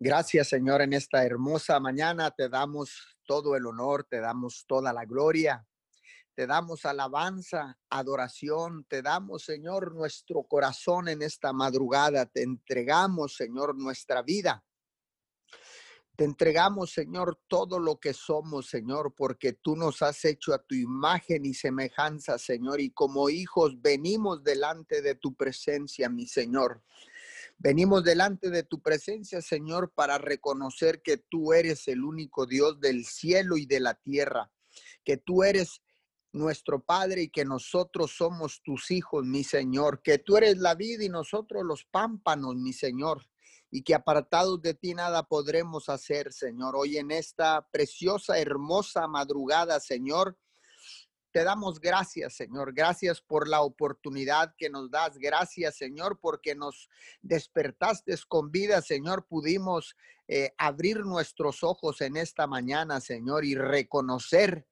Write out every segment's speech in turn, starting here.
Gracias, Señor, en esta hermosa mañana te damos todo el honor, te damos toda la gloria, te damos alabanza, adoración, te damos, Señor, nuestro corazón en esta madrugada, te entregamos, Señor, nuestra vida. Te entregamos, Señor, todo lo que somos, Señor, porque tú nos has hecho a tu imagen y semejanza, Señor, y como hijos venimos delante de tu presencia, mi Señor. Venimos delante de tu presencia, Señor, para reconocer que tú eres el único Dios del cielo y de la tierra, que tú eres nuestro Padre y que nosotros somos tus hijos, mi Señor, que tú eres la vida y nosotros los pámpanos, mi Señor y que apartados de ti nada podremos hacer, Señor. Hoy en esta preciosa, hermosa madrugada, Señor, te damos gracias, Señor. Gracias por la oportunidad que nos das. Gracias, Señor, porque nos despertaste con vida, Señor. Pudimos eh, abrir nuestros ojos en esta mañana, Señor, y reconocer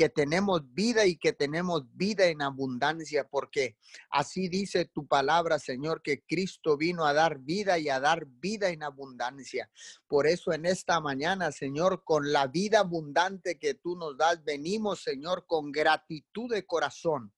que tenemos vida y que tenemos vida en abundancia, porque así dice tu palabra, Señor, que Cristo vino a dar vida y a dar vida en abundancia. Por eso en esta mañana, Señor, con la vida abundante que tú nos das, venimos, Señor, con gratitud de corazón.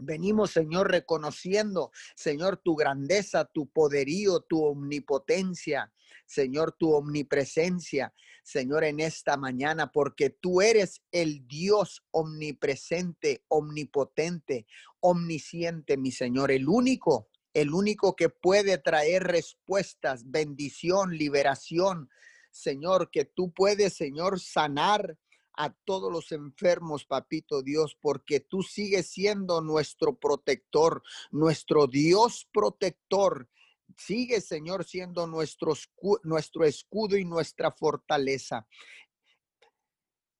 Venimos, Señor, reconociendo, Señor, tu grandeza, tu poderío, tu omnipotencia, Señor, tu omnipresencia, Señor, en esta mañana, porque tú eres el Dios omnipresente, omnipotente, omnisciente, mi Señor, el único, el único que puede traer respuestas, bendición, liberación. Señor, que tú puedes, Señor, sanar a todos los enfermos, papito Dios, porque tú sigues siendo nuestro protector, nuestro Dios protector. Sigue, Señor, siendo nuestro, nuestro escudo y nuestra fortaleza.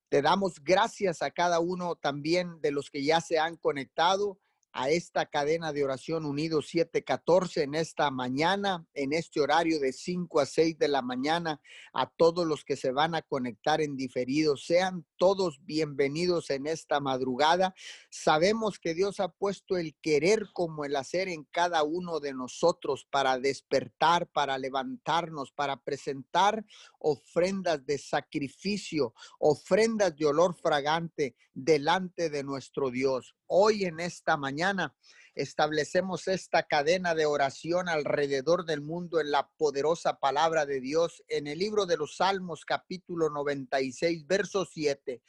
Te damos gracias a cada uno también de los que ya se han conectado a esta cadena de oración unido 714 en esta mañana, en este horario de 5 a 6 de la mañana, a todos los que se van a conectar en diferido. Sean todos bienvenidos en esta madrugada. Sabemos que Dios ha puesto el querer como el hacer en cada uno de nosotros para despertar, para levantarnos, para presentar ofrendas de sacrificio, ofrendas de olor fragante delante de nuestro Dios. Hoy en esta mañana establecemos esta cadena de oración alrededor del mundo en la poderosa palabra de Dios en el libro de los Salmos capítulo 96 verso 7.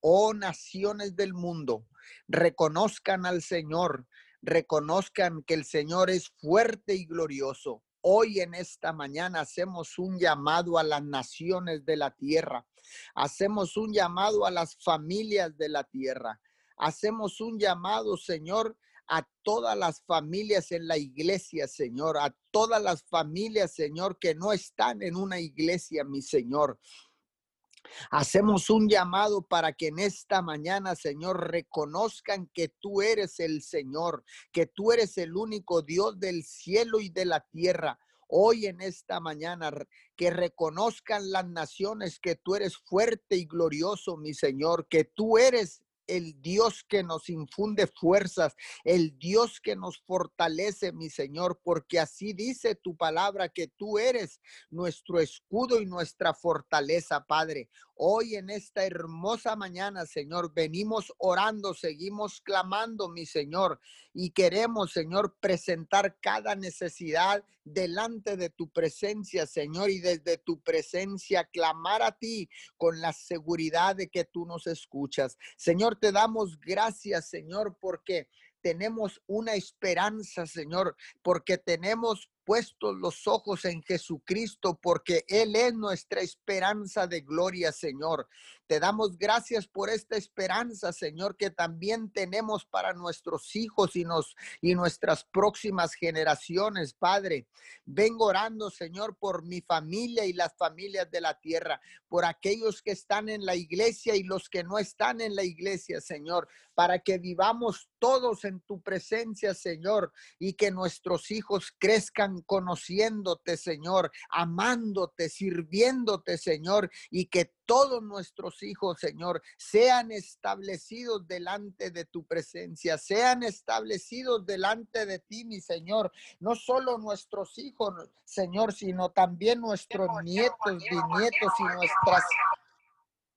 Oh naciones del mundo, reconozcan al Señor, reconozcan que el Señor es fuerte y glorioso. Hoy en esta mañana hacemos un llamado a las naciones de la tierra. Hacemos un llamado a las familias de la tierra. Hacemos un llamado, Señor, a todas las familias en la iglesia, Señor, a todas las familias, Señor, que no están en una iglesia, mi Señor. Hacemos un llamado para que en esta mañana, Señor, reconozcan que tú eres el Señor, que tú eres el único Dios del cielo y de la tierra. Hoy en esta mañana, que reconozcan las naciones que tú eres fuerte y glorioso, mi Señor, que tú eres el Dios que nos infunde fuerzas, el Dios que nos fortalece, mi Señor, porque así dice tu palabra que tú eres nuestro escudo y nuestra fortaleza, Padre. Hoy en esta hermosa mañana, Señor, venimos orando, seguimos clamando, mi Señor, y queremos, Señor, presentar cada necesidad delante de tu presencia, Señor, y desde tu presencia clamar a ti con la seguridad de que tú nos escuchas. Señor, te damos gracias, Señor, porque tenemos una esperanza, Señor, porque tenemos puestos los ojos en Jesucristo, porque Él es nuestra esperanza de gloria, Señor. Te damos gracias por esta esperanza, Señor, que también tenemos para nuestros hijos y, nos, y nuestras próximas generaciones, Padre. Vengo orando, Señor, por mi familia y las familias de la tierra, por aquellos que están en la iglesia y los que no están en la iglesia, Señor, para que vivamos todos en tu presencia, Señor, y que nuestros hijos crezcan conociéndote, Señor, amándote, sirviéndote, Señor, y que todos nuestros hijos, Señor, sean establecidos delante de tu presencia, sean establecidos delante de ti, mi Señor. No solo nuestros hijos, Señor, sino también nuestros nietos, bisnietos y nuestras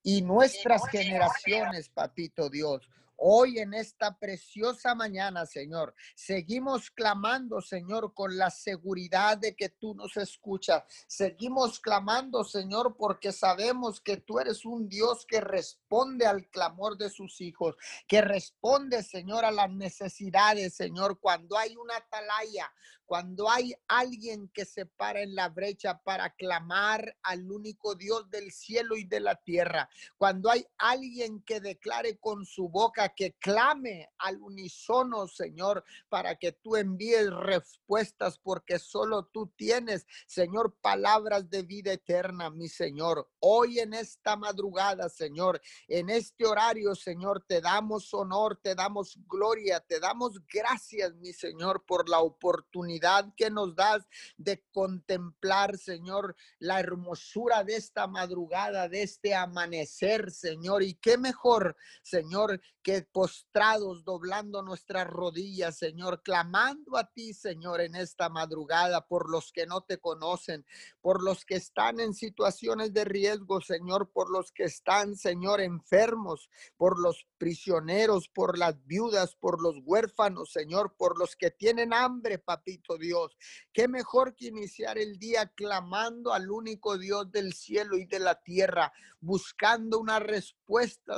y nuestras generaciones, papito Dios. Hoy en esta preciosa mañana, Señor, seguimos clamando, Señor, con la seguridad de que tú nos escuchas. Seguimos clamando, Señor, porque sabemos que tú eres un Dios que responde al clamor de sus hijos, que responde, Señor, a las necesidades, Señor, cuando hay una atalaya, cuando hay alguien que se para en la brecha para clamar al único Dios del cielo y de la tierra, cuando hay alguien que declare con su boca que clame al unísono, Señor, para que tú envíes respuestas, porque solo tú tienes, Señor, palabras de vida eterna, mi Señor. Hoy en esta madrugada, Señor, en este horario, Señor, te damos honor, te damos gloria, te damos gracias, mi Señor, por la oportunidad que nos das de contemplar, Señor, la hermosura de esta madrugada, de este amanecer, Señor. Y qué mejor, Señor, que postrados, doblando nuestras rodillas, Señor, clamando a ti, Señor, en esta madrugada por los que no te conocen, por los que están en situaciones de riesgo, Señor, por los que están, Señor, enfermos, por los prisioneros, por las viudas, por los huérfanos, Señor, por los que tienen hambre, papito Dios. Qué mejor que iniciar el día clamando al único Dios del cielo y de la tierra, buscando una respuesta,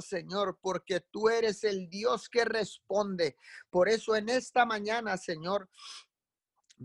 Señor, porque tú eres el Dios que responde. Por eso en esta mañana, Señor,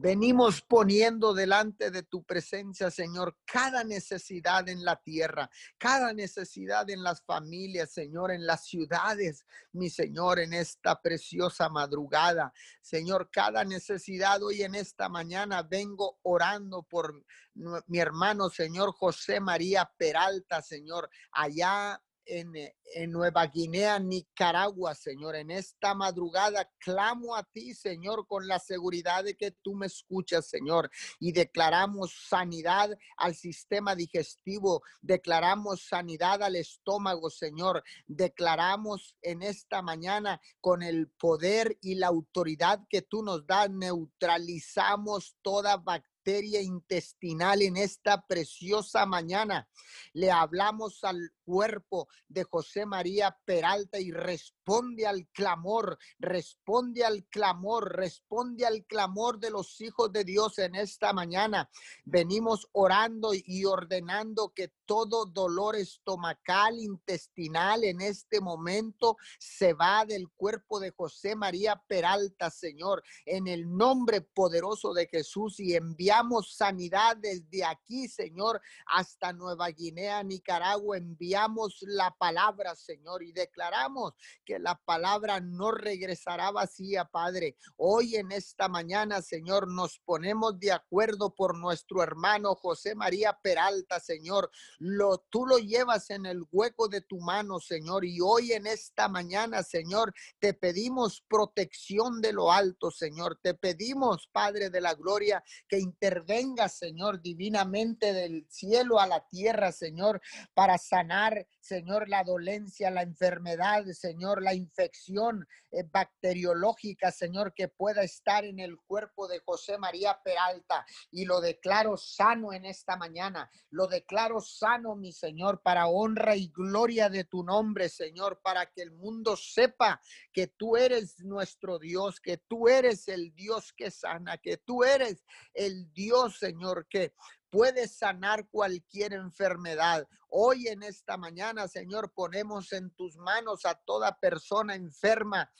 Venimos poniendo delante de tu presencia, Señor, cada necesidad en la tierra, cada necesidad en las familias, Señor, en las ciudades, mi Señor, en esta preciosa madrugada. Señor, cada necesidad hoy en esta mañana vengo orando por mi hermano, Señor José María Peralta, Señor, allá eh, en, Nueva Guinea, Nicaragua, Señor. En esta madrugada clamo a ti, Señor, con la seguridad de que tú me escuchas, Señor. Y declaramos sanidad al sistema digestivo, declaramos sanidad al estómago, Señor. Declaramos en esta mañana con el poder y la autoridad que tú nos das, neutralizamos toda bacteria intestinal en esta preciosa mañana. Le hablamos al cuerpo de José María Peralta y responde al clamor, responde al clamor, responde al clamor de los hijos de Dios en esta mañana. Venimos orando y ordenando que todo dolor estomacal, intestinal en este momento se va del cuerpo de José María Peralta, Señor, en el nombre poderoso de Jesús y enviamos sanidad desde aquí, Señor, hasta Nueva Guinea, Nicaragua. Enviamos la palabra, Señor, y declaramos que la palabra no regresará vacía, Padre. Hoy en esta mañana, Señor, nos ponemos de acuerdo por nuestro hermano José María Peralta, Señor. Lo, tú lo llevas en el hueco de tu mano, Señor, y hoy en esta mañana, Señor, te pedimos protección de lo alto, Señor. Te pedimos, Padre de la Gloria, que intervenga, Señor, divinamente del cielo a la tierra, Señor, para sanar Señor, la dolencia, la enfermedad, Señor, la infección eh, bacteriológica, Señor, que pueda estar en el cuerpo de José María Peralta. Y lo declaro sano en esta mañana. Lo declaro sano, mi Señor, para honra y gloria de tu nombre, Señor, para que el mundo sepa que tú eres nuestro Dios, que tú eres el Dios que sana, que tú eres el Dios, Señor, que puede sanar cualquier enfermedad. Hoy en esta mañana, Señor, ponemos en tus manos a toda persona enferma.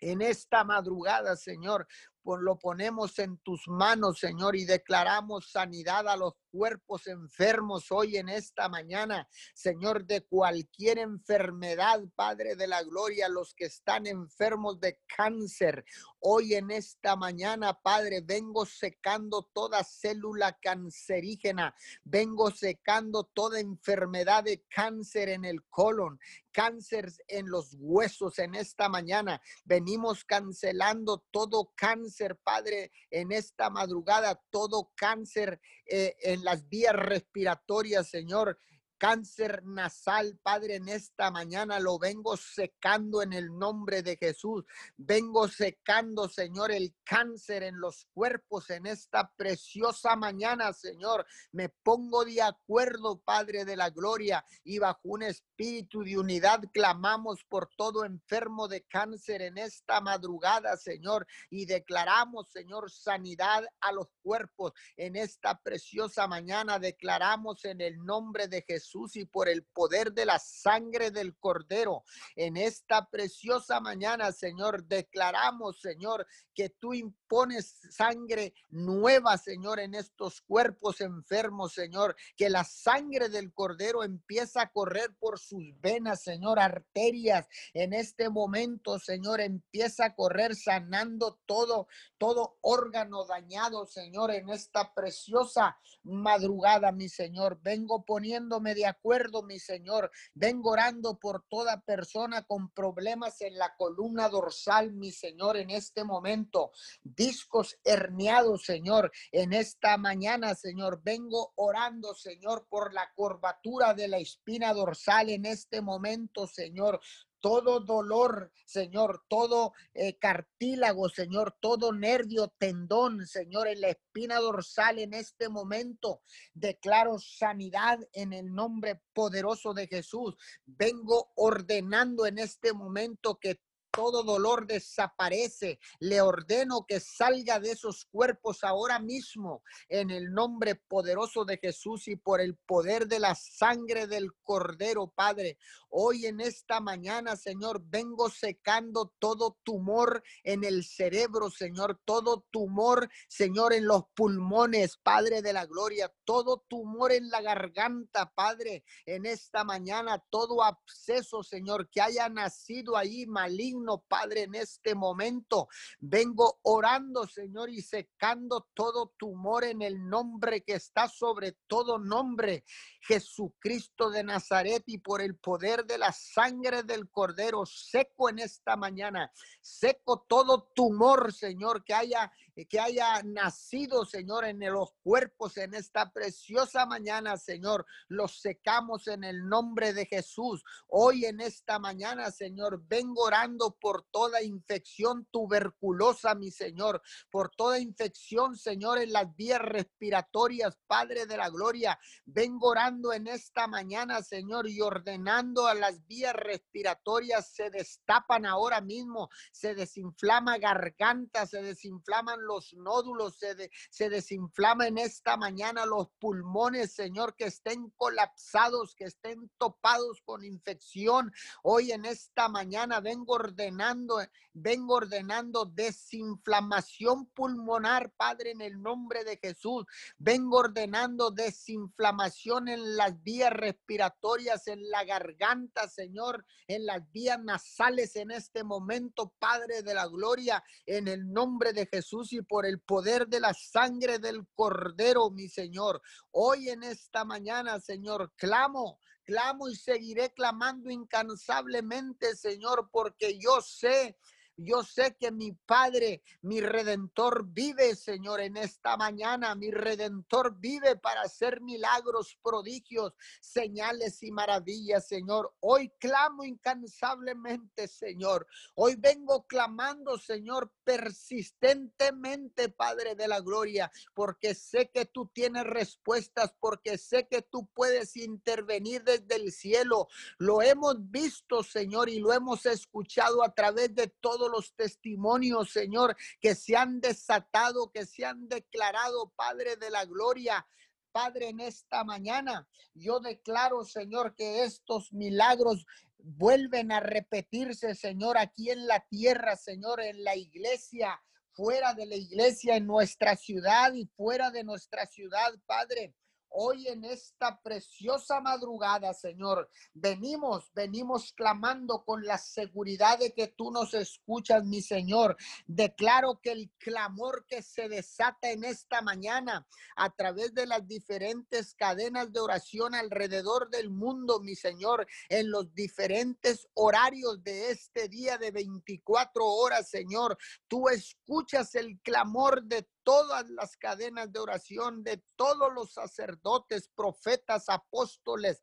En esta madrugada, Señor, lo ponemos en tus manos, Señor, y declaramos sanidad a los cuerpos enfermos hoy en esta mañana, Señor, de cualquier enfermedad, Padre de la Gloria, los que están enfermos de cáncer. Hoy en esta mañana, Padre, vengo secando toda célula cancerígena, vengo secando toda enfermedad de cáncer en el colon, cáncer en los huesos en esta mañana. Venimos cancelando todo cáncer, Padre, en esta madrugada, todo cáncer eh, en las vías respiratorias, Señor cáncer nasal, Padre, en esta mañana lo vengo secando en el nombre de Jesús. Vengo secando, Señor, el cáncer en los cuerpos en esta preciosa mañana, Señor. Me pongo de acuerdo, Padre de la gloria, y bajo un espíritu de unidad clamamos por todo enfermo de cáncer en esta madrugada, Señor, y declaramos, Señor, sanidad a los cuerpos en esta preciosa mañana. Declaramos en el nombre de Jesús Y por el poder de la sangre del Cordero. En esta preciosa mañana, Señor, declaramos, Señor, que tú impones sangre nueva, Señor, en estos cuerpos enfermos, Señor, que la sangre del Cordero empieza a correr por sus venas, Señor, arterias. En este momento, Señor, empieza a correr sanando todo, todo órgano dañado, Señor, en esta preciosa madrugada, mi Señor. Vengo poniéndome de acuerdo, mi Señor. Vengo orando por toda persona con problemas en la columna dorsal, mi Señor, en este momento. Discos herniados, Señor, en esta mañana, Señor. Vengo orando, Señor, por la curvatura de la espina dorsal en este momento, Señor todo dolor, Señor, todo eh, cartílago, Señor, todo nervio, tendón, Señor, en la espina dorsal en este momento. Declaro sanidad en el nombre poderoso de Jesús. Vengo ordenando en este momento que todo dolor desaparece. Le ordeno que salga de esos cuerpos ahora mismo en el nombre poderoso de Jesús y por el poder de la sangre del Cordero, Padre. Hoy en esta mañana, Señor, vengo secando todo tumor en el cerebro, Señor, todo tumor, Señor, en los pulmones, Padre de la gloria, todo tumor en la garganta, Padre, en esta mañana, todo absceso, Señor, que haya nacido ahí maligno Padre, en este momento. Vengo orando, Señor, y secando todo tumor en el nombre que está sobre todo nombre, Jesucristo de Nazaret, y por el poder de la sangre del Cordero, seco en esta mañana, seco todo tumor, Señor, que haya que haya nacido, Señor, en los cuerpos en esta preciosa mañana, Señor. Los secamos en el nombre de Jesús. Hoy en esta mañana, Señor, vengo orando por toda infección tuberculosa, mi Señor, por toda infección, Señor, en las vías respiratorias, Padre de la Gloria. Vengo orando en esta mañana, Señor, y ordenando a las vías respiratorias se destapan ahora mismo, se desinflama garganta, se desinflaman los nódulos, se, se desinflama en esta mañana los pulmones, Señor, que estén colapsados, que estén topados con infección. Hoy en esta mañana vengo ordenando, vengo ordenando desinflamación pulmonar, Padre, en el nombre de Jesús. Vengo ordenando desinflamación en las vías respiratorias, en la garganta, Señor, en las vías nasales en este momento, Padre de la gloria, en el nombre de Jesús por el poder de la sangre del Cordero, mi Señor. Hoy en esta mañana, Señor, clamo, clamo y seguiré clamando incansablemente, Señor, porque yo sé yo sé que mi Padre, mi Redentor vive, Señor, en esta mañana. Mi Redentor vive para hacer milagros, prodigios, señales y maravillas, Señor. Hoy clamo incansablemente, Señor. Hoy vengo clamando, Señor, persistentemente, Padre de la Gloria, porque sé que tú tienes respuestas, porque sé que tú puedes intervenir desde el cielo. Lo hemos visto, Señor, y lo hemos escuchado a través de todo los testimonios, Señor, que se han desatado, que se han declarado, Padre de la Gloria. Padre, en esta mañana yo declaro, Señor, que estos milagros vuelven a repetirse, Señor, aquí en la tierra, Señor, en la iglesia, fuera de la iglesia, en nuestra ciudad y fuera de nuestra ciudad, Padre. Hoy en esta preciosa madrugada, Señor, venimos, venimos clamando con la seguridad de que tú nos escuchas, mi Señor. Declaro que el clamor que se desata en esta mañana a través de las diferentes cadenas de oración alrededor del mundo, mi Señor, en los diferentes horarios de este día de 24 horas, Señor, tú escuchas el clamor de todas las cadenas de oración de todos los sacerdotes, profetas, apóstoles,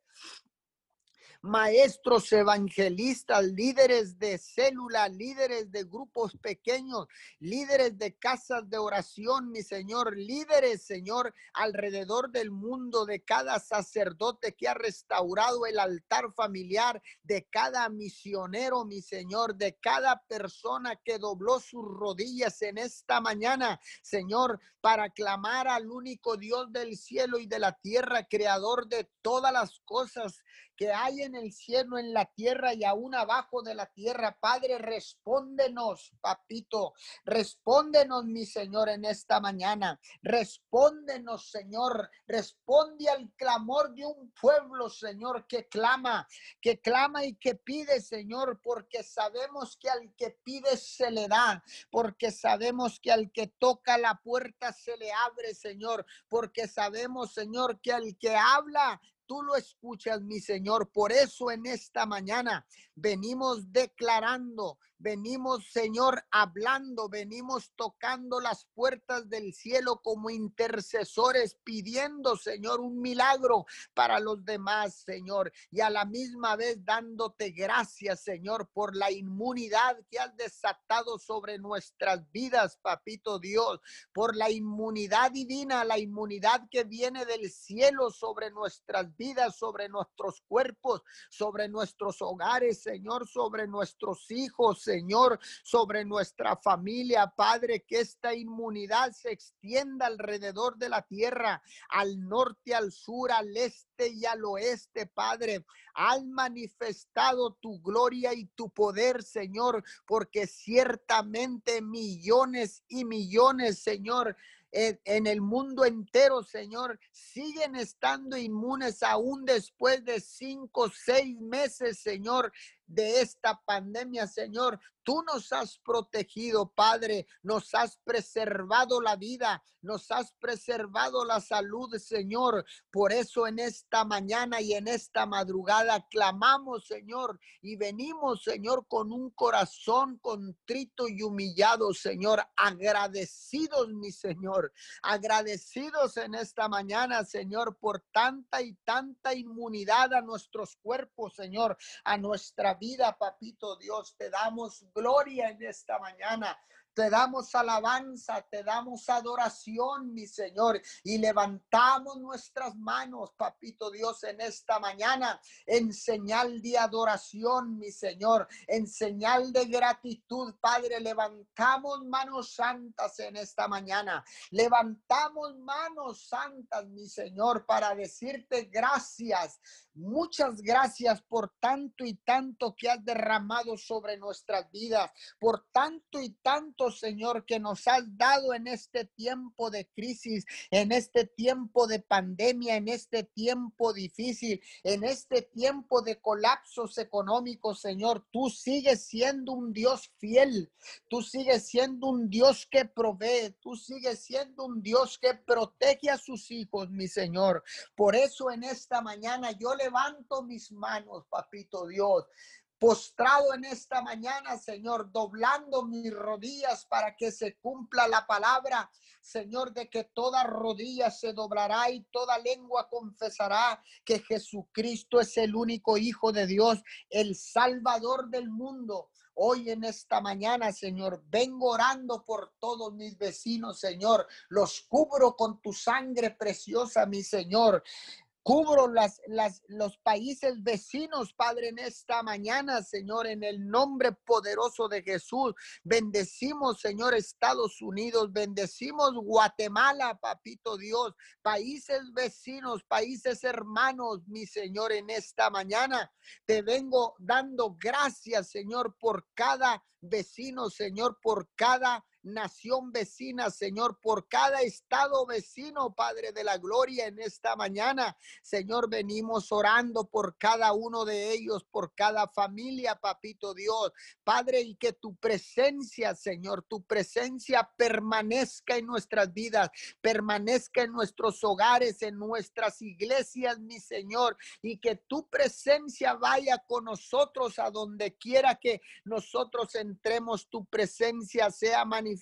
maestros evangelistas, líderes de célula, líderes de grupos pequeños, líderes de casas de oración, mi Señor, líderes, Señor, alrededor del mundo, de cada sacerdote que ha restaurado el altar familiar, de cada misionero, mi Señor, de cada persona que dobló sus rodillas en esta mañana, Señor, para clamar al único Dios del cielo y de la tierra, creador de todas las cosas que hay en el cielo, en la tierra y aún abajo de la tierra. Padre, respóndenos, papito. Respóndenos, mi Señor, en esta mañana. Respóndenos, Señor. Responde al clamor de un pueblo, Señor, que clama, que clama y que pide, Señor, porque sabemos que al que pide se le da, porque sabemos que al que toca la puerta se le abre, Señor, porque sabemos, Señor, que al que habla tú lo escuchas, mi Señor. Por eso en esta mañana venimos declarando Venimos, Señor, hablando, venimos tocando las puertas del cielo como intercesores, pidiendo, Señor, un milagro para los demás, Señor, y a la misma vez dándote gracias, Señor, por la inmunidad que has desatado sobre nuestras vidas, papito Dios, por la inmunidad divina, la inmunidad que viene del cielo sobre nuestras vidas, sobre nuestros cuerpos, sobre nuestros hogares, Señor, sobre nuestros hijos, Señor, sobre nuestra familia, Padre, que esta inmunidad se extienda alrededor de la tierra, al norte, al sur, al este y al oeste, Padre. Has manifestado tu gloria y tu poder, Señor, porque ciertamente millones y millones, Señor, en, el mundo entero, Señor, siguen estando inmunes aún después de cinco, seis meses, Señor, de esta pandemia, Señor. Tú nos has protegido, Padre, nos has preservado la vida, nos has preservado la salud, Señor. Por eso en esta mañana y en esta madrugada clamamos, Señor, y venimos, Señor, con un corazón contrito y humillado, Señor, agradecidos, mi Señor, agradecidos en esta mañana, Señor, por tanta y tanta inmunidad a nuestros cuerpos, Señor, a nuestra vida, papito Dios. Te damos gloria en esta mañana. Te damos alabanza, te damos adoración, mi Señor, y levantamos nuestras manos, papito Dios, en esta mañana, en señal de adoración, mi Señor, en señal de gratitud, Padre. Levantamos manos santas en esta mañana. Levantamos manos santas, mi Señor, para decirte gracias. Muchas gracias por tanto y tanto que has derramado sobre nuestras vidas, por tanto y tanto, Señor, que nos has dado en este tiempo de crisis, en este tiempo de pandemia, en este tiempo difícil, en este tiempo de colapsos económicos, Señor. Tú sigues siendo un Dios fiel, tú sigues siendo un Dios que provee, tú sigues siendo un Dios que protege a sus hijos, mi Señor. Por eso en esta mañana yo le levanto mis manos, papito Dios, postrado en esta mañana, Señor, doblando mis rodillas para que se cumpla la palabra, Señor, de que toda rodilla se doblará y toda lengua confesará que Jesucristo es el único Hijo de Dios, el Salvador del mundo. Hoy en esta mañana, Señor, vengo orando por todos mis vecinos, Señor. Los cubro con tu sangre preciosa, mi Señor. Cubro las, los países vecinos, Padre, en esta mañana, Señor, en el nombre poderoso de Jesús. Bendecimos, Señor, Estados Unidos, bendecimos Guatemala, Papito Dios, países vecinos, países hermanos, mi Señor, en esta mañana. Te vengo dando gracias, Señor, por cada vecino, Señor, por cada nación vecina, Señor, por cada estado vecino, Padre de la Gloria, en esta mañana. Señor, venimos orando por cada uno de ellos, por cada familia, Papito Dios. Padre, y que tu presencia, Señor, tu presencia permanezca en nuestras vidas, permanezca en nuestros hogares, en nuestras iglesias, mi Señor, y que tu presencia vaya con nosotros a donde quiera que nosotros entremos, tu presencia sea manifestada,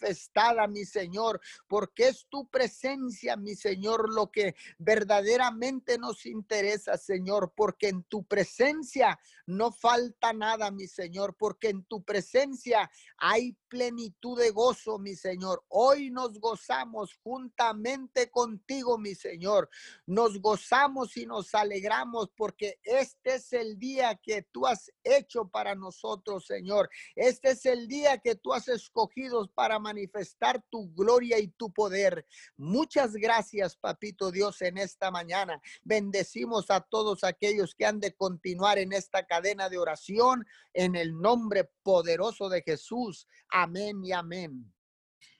mi Señor, porque es tu presencia, mi Señor, lo que verdaderamente nos interesa, Señor, porque en tu presencia no falta nada, mi Señor, porque en tu presencia hay plenitud de gozo, mi Señor. Hoy nos gozamos juntamente contigo, mi Señor. Nos gozamos y nos alegramos porque este es el día que tú has hecho para nosotros, Señor. Este es el día que tú has escogido para manifestar tu gloria y tu poder. Muchas gracias, Papito Dios, en esta mañana. Bendecimos a todos aquellos que han de continuar en esta cadena de oración en el nombre poderoso de Jesús. Amén y amén.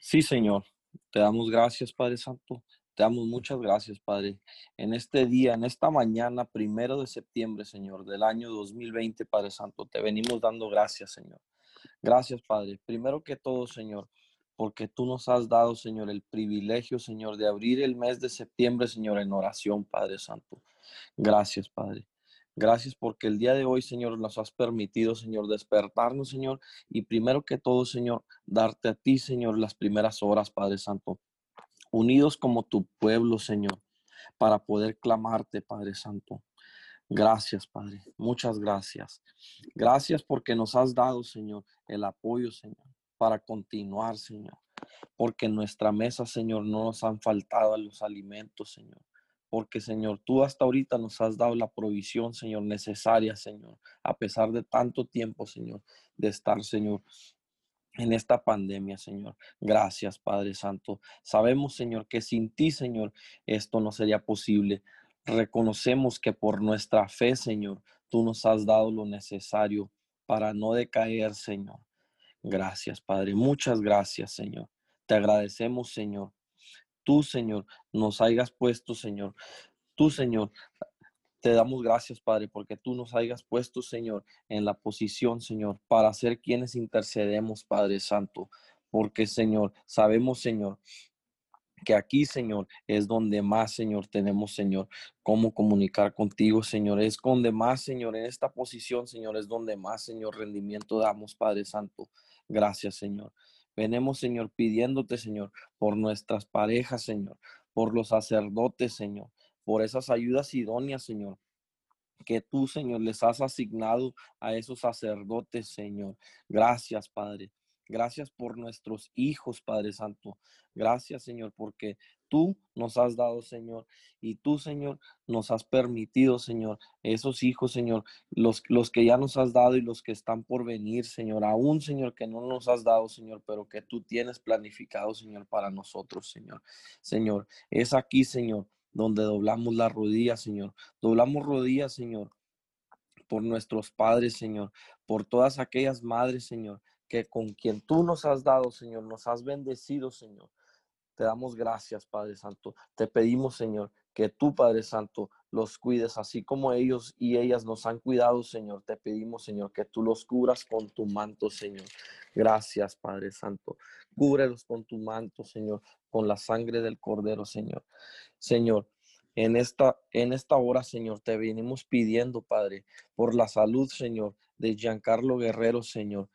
Sí, Señor. Te damos gracias, Padre Santo. Te damos muchas gracias, Padre. En este día, en esta mañana, primero de septiembre, Señor, del año 2020, Padre Santo, te venimos dando gracias, Señor. Gracias, Padre. Primero que todo, Señor, porque tú nos has dado, Señor, el privilegio, Señor, de abrir el mes de septiembre, Señor, en oración, Padre Santo. Gracias, Padre. Gracias porque el día de hoy, Señor, nos has permitido, Señor, despertarnos, Señor, y primero que todo, Señor, darte a ti, Señor, las primeras horas, Padre Santo, unidos como tu pueblo, Señor, para poder clamarte, Padre Santo. Gracias, Padre. Muchas gracias. Gracias porque nos has dado, Señor, el apoyo, Señor, para continuar, Señor. Porque en nuestra mesa, Señor, no nos han faltado los alimentos, Señor porque Señor, tú hasta ahorita nos has dado la provisión, Señor, necesaria, Señor, a pesar de tanto tiempo, Señor, de estar, Señor, en esta pandemia, Señor. Gracias, Padre Santo. Sabemos, Señor, que sin ti, Señor, esto no sería posible. Reconocemos que por nuestra fe, Señor, tú nos has dado lo necesario para no decaer, Señor. Gracias, Padre. Muchas gracias, Señor. Te agradecemos, Señor, tú, Señor, nos hayas puesto, Señor. Tú, Señor, te damos gracias, Padre, porque tú nos hayas puesto, Señor, en la posición, Señor, para ser quienes intercedemos, Padre Santo. Porque, Señor, sabemos, Señor, que aquí, Señor, es donde más, Señor, tenemos, Señor, cómo comunicar contigo, Señor. Es donde más, Señor, en esta posición, Señor, es donde más, Señor, rendimiento damos, Padre Santo. Gracias, Señor. Venemos, Señor, pidiéndote, Señor, por nuestras parejas, Señor, por los sacerdotes, Señor, por esas ayudas idóneas, Señor, que tú, Señor, les has asignado a esos sacerdotes, Señor. Gracias, Padre. Gracias por nuestros hijos, Padre Santo. Gracias, Señor, porque tú nos has dado, Señor, y tú, Señor, nos has permitido, Señor, esos hijos, Señor, los, los que ya nos has dado y los que están por venir, Señor, aún, Señor, que no nos has dado, Señor, pero que tú tienes planificado, Señor, para nosotros, Señor. Señor, es aquí, Señor, donde doblamos la rodilla, Señor. Doblamos rodillas, Señor, por nuestros padres, Señor, por todas aquellas madres, Señor, que con quien tú nos has dado, Señor, nos has bendecido, Señor. Te damos gracias, Padre Santo. Te pedimos, Señor, que tú, Padre Santo, los cuides, así como ellos y ellas nos han cuidado, Señor. Te pedimos, Señor, que tú los cubras con tu manto, Señor. Gracias, Padre Santo. Cúbrelos con tu manto, Señor, con la sangre del Cordero, Señor. Señor, en esta, en esta hora, Señor, te venimos pidiendo, Padre, por la salud, Señor, de Giancarlo Guerrero, Señor.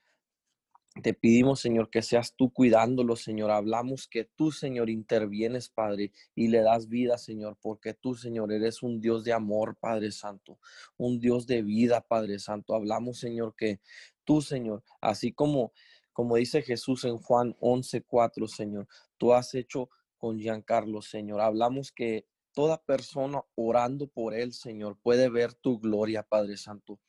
Te pedimos, Señor, que seas tú cuidándolo, Señor. Hablamos que tú, Señor, intervienes, Padre, y le das vida, Señor, porque tú, Señor, eres un Dios de amor, Padre Santo, un Dios de vida, Padre Santo. Hablamos, Señor, que tú, Señor, así como, como dice Jesús en Juan 11:4, Señor, tú has hecho con Giancarlo, Señor. Hablamos que toda persona orando por él, Señor, puede ver tu gloria, Padre Santo.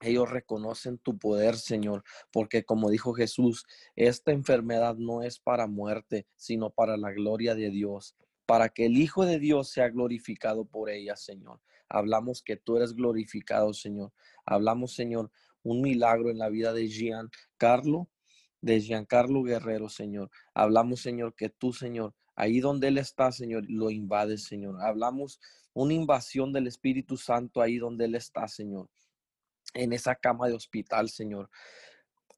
Ellos reconocen tu poder, Señor, porque como dijo Jesús, esta enfermedad no es para muerte, sino para la gloria de Dios, para que el Hijo de Dios sea glorificado por ella, Señor. Hablamos que tú eres glorificado, Señor. Hablamos, Señor, un milagro en la vida de Gian Carlo, de Giancarlo Guerrero, Señor. Hablamos, Señor, que tú, Señor, ahí donde Él está, Señor, lo invades, Señor. Hablamos una invasión del Espíritu Santo ahí donde Él está, Señor. En esa cama de hospital, Señor.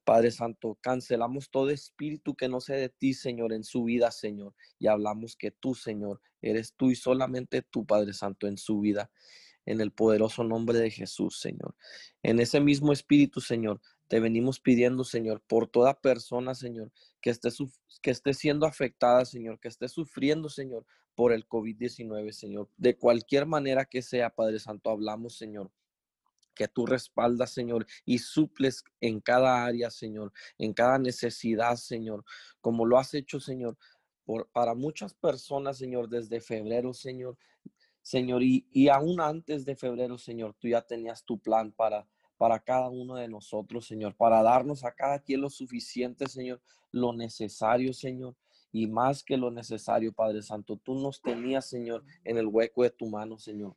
Padre Santo, cancelamos todo espíritu que no sea de ti, Señor, en su vida, Señor. Y hablamos que tú, Señor, eres tú y solamente tú, Padre Santo, en su vida. En el poderoso nombre de Jesús, Señor. En ese mismo espíritu, Señor, te venimos pidiendo, Señor, por toda persona, Señor, que esté, que esté siendo afectada, Señor, que esté sufriendo, Señor, por el COVID-19, Señor. De cualquier manera que sea, Padre Santo, hablamos, Señor que tú respaldas, Señor, y suples en cada área, Señor, en cada necesidad, Señor, como lo has hecho, Señor, por, para muchas personas, Señor, desde febrero, Señor, Señor, y, y aún antes de febrero, Señor, tú ya tenías tu plan para, para cada uno de nosotros, Señor, para darnos a cada quien lo suficiente, Señor, lo necesario, Señor, y más que lo necesario, Padre Santo, tú nos tenías, Señor, en el hueco de tu mano, Señor.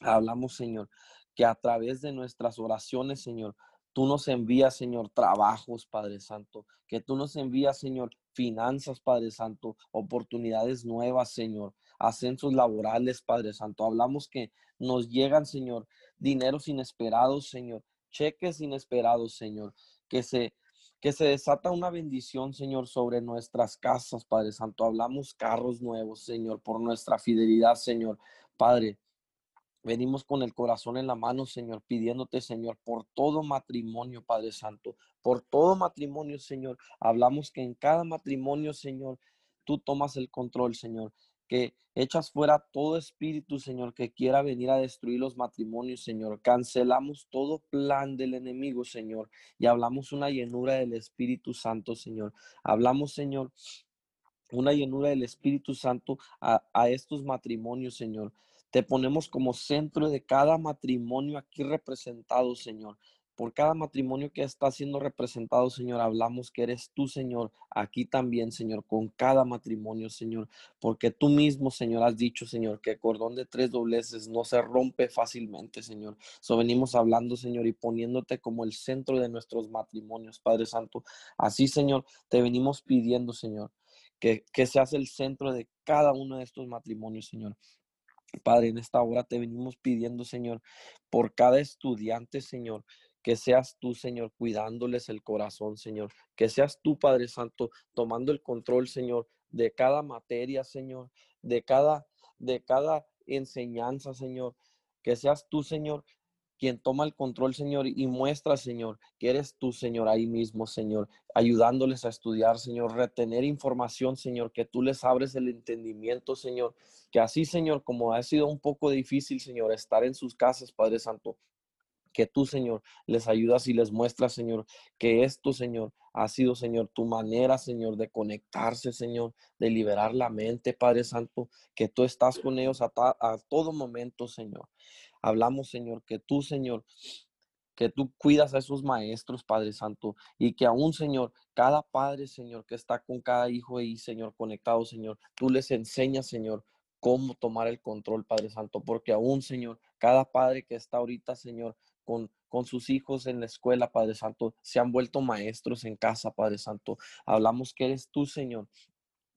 Hablamos, Señor, que a través de nuestras oraciones, Señor, tú nos envías, Señor, trabajos, Padre Santo, que tú nos envías, Señor, finanzas, Padre Santo, oportunidades nuevas, Señor, ascensos laborales, Padre Santo. Hablamos que nos llegan, Señor, dineros inesperados, Señor, cheques inesperados, Señor, que se que se desata una bendición, Señor, sobre nuestras casas, Padre Santo. Hablamos carros nuevos, Señor, por nuestra fidelidad, Señor. Padre, Venimos con el corazón en la mano, Señor, pidiéndote, Señor, por todo matrimonio, Padre Santo, por todo matrimonio, Señor. Hablamos que en cada matrimonio, Señor, tú tomas el control, Señor, que echas fuera todo espíritu, Señor, que quiera venir a destruir los matrimonios, Señor. Cancelamos todo plan del enemigo, Señor, y hablamos una llenura del Espíritu Santo, Señor. Hablamos, Señor, una llenura del Espíritu Santo a, a estos matrimonios, Señor. Te ponemos como centro de cada matrimonio aquí representado, Señor. Por cada matrimonio que está siendo representado, Señor, hablamos que eres tú, Señor, aquí también, Señor, con cada matrimonio, Señor, porque tú mismo, Señor, has dicho, Señor, que el cordón de tres dobleces no se rompe fácilmente, Señor. So venimos hablando, Señor, y poniéndote como el centro de nuestros matrimonios, Padre Santo. Así, Señor, te venimos pidiendo, Señor, que, que seas el centro de cada uno de estos matrimonios, Señor. Padre, en esta hora te venimos pidiendo, Señor, por cada estudiante, Señor, que seas tú, Señor, cuidándoles el corazón, Señor. Que seas tú, Padre Santo, tomando el control, Señor, de cada materia, Señor, de cada, de cada enseñanza, Señor. Que seas tú, Señor, quien toma el control, Señor, y muestra, Señor, que eres tú, Señor, ahí mismo, Señor, ayudándoles a estudiar, Señor, retener información, Señor, que tú les abres el entendimiento, Señor, que así, Señor, como ha sido un poco difícil, Señor, estar en sus casas, Padre Santo, que tú, Señor, les ayudas y les muestras, Señor, que esto, Señor, ha sido, Señor, tu manera, Señor, de conectarse, Señor, de liberar la mente, Padre Santo, que tú estás con ellos a, a todo momento, Señor. Hablamos, Señor, que tú, Señor, que tú cuidas a esos maestros, Padre Santo, y que aún, Señor, cada padre, Señor, que está con cada hijo ahí, Señor, conectado, Señor, tú les enseñas, Señor, cómo tomar el control, Padre Santo, porque aún, Señor, cada padre que está ahorita, Señor, con, con sus hijos en la escuela, Padre Santo, se han vuelto maestros en casa, Padre Santo. Hablamos que eres tú, Señor,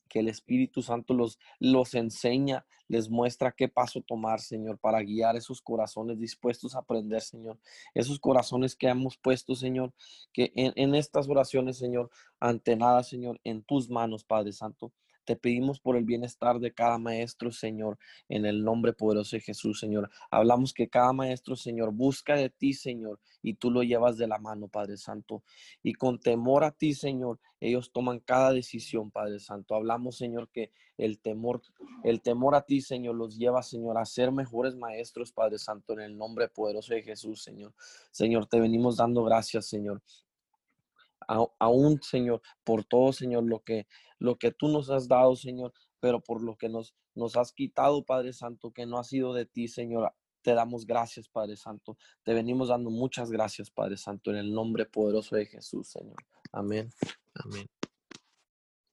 que el Espíritu Santo los, los enseña, les muestra qué paso tomar, Señor, para guiar esos corazones dispuestos a aprender, Señor. Esos corazones que hemos puesto, Señor, que en, en estas oraciones, Señor, ante nada, Señor, en tus manos, Padre Santo. Te pedimos por el bienestar de cada maestro, Señor, en el nombre poderoso de Jesús, Señor. Hablamos que cada maestro, Señor, busca de ti, Señor, y tú lo llevas de la mano, Padre Santo. Y con temor a ti, Señor, ellos toman cada decisión, Padre Santo. Hablamos, Señor, que el temor, el temor a ti, Señor, los lleva, Señor, a ser mejores maestros, Padre Santo, en el nombre poderoso de Jesús, Señor. Señor, te venimos dando gracias, Señor aún, Señor, por todo, Señor, lo que, lo que tú nos has dado, Señor, pero por lo que nos, nos has quitado, Padre Santo, que no ha sido de ti, Señor. Te damos gracias, Padre Santo. Te venimos dando muchas gracias, Padre Santo, en el nombre poderoso de Jesús, Señor. Amén. Amén.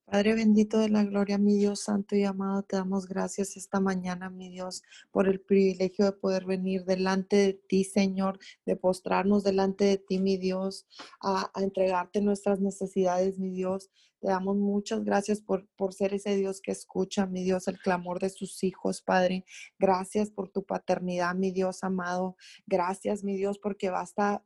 Padre bendito de la gloria, mi Dios santo y amado, te damos gracias esta mañana, mi Dios, por el privilegio de poder venir delante de ti, Señor, de postrarnos delante de ti, mi Dios, a, a entregarte nuestras necesidades, mi Dios. Te damos muchas gracias por, por ser ese Dios que escucha, mi Dios, el clamor de sus hijos, Padre. Gracias por tu paternidad, mi Dios amado. Gracias, mi Dios, porque basta,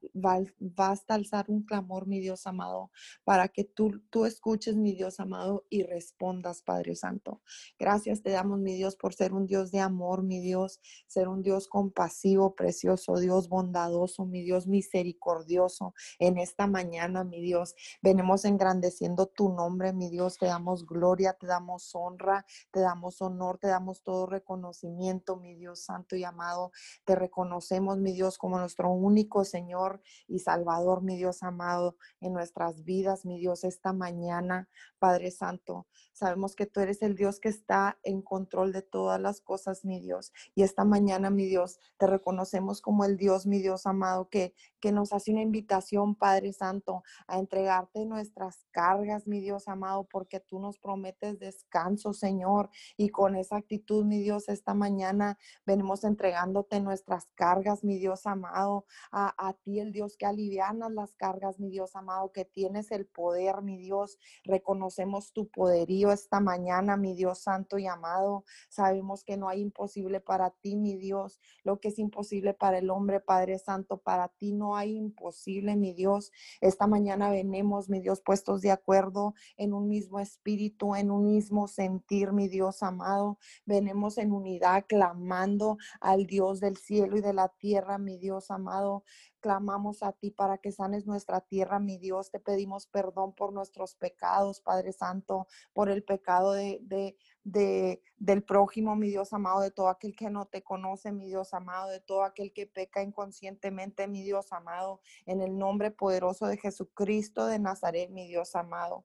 basta alzar un clamor, mi Dios amado, para que tú, tú escuches, mi Dios amado, y respondas, Padre Santo. Gracias te damos, mi Dios, por ser un Dios de amor, mi Dios, ser un Dios compasivo, precioso, Dios bondadoso, mi Dios misericordioso. En esta mañana, mi Dios, venimos engrandeciendo tu nombre nombre, mi Dios, te damos gloria, te damos honra, te damos honor, te damos todo reconocimiento, mi Dios santo y amado. Te reconocemos, mi Dios, como nuestro único Señor y Salvador, mi Dios amado, en nuestras vidas, mi Dios, esta mañana, Padre Santo. Sabemos que tú eres el Dios que está en control de todas las cosas, mi Dios. Y esta mañana, mi Dios, te reconocemos como el Dios, mi Dios amado, que, que nos hace una invitación, Padre Santo, a entregarte nuestras cargas, mi Dios Dios amado, porque tú nos prometes descanso, Señor. Y con esa actitud, mi Dios, esta mañana venimos entregándote nuestras cargas, mi Dios amado, a, a ti, el Dios que alivianas las cargas, mi Dios amado, que tienes el poder, mi Dios. Reconocemos tu poderío esta mañana, mi Dios santo y amado. Sabemos que no hay imposible para ti, mi Dios. Lo que es imposible para el hombre, Padre Santo, para ti no hay imposible, mi Dios. Esta mañana venimos, mi Dios, puestos de acuerdo en un mismo espíritu, en un mismo sentir, mi Dios amado. Venimos en unidad clamando al Dios del cielo y de la tierra, mi Dios amado. Clamamos a ti para que sanes nuestra tierra, mi Dios. Te pedimos perdón por nuestros pecados, Padre Santo, por el pecado de, de, de, del prójimo, mi Dios amado, de todo aquel que no te conoce, mi Dios amado, de todo aquel que peca inconscientemente, mi Dios amado, en el nombre poderoso de Jesucristo de Nazaret, mi Dios amado.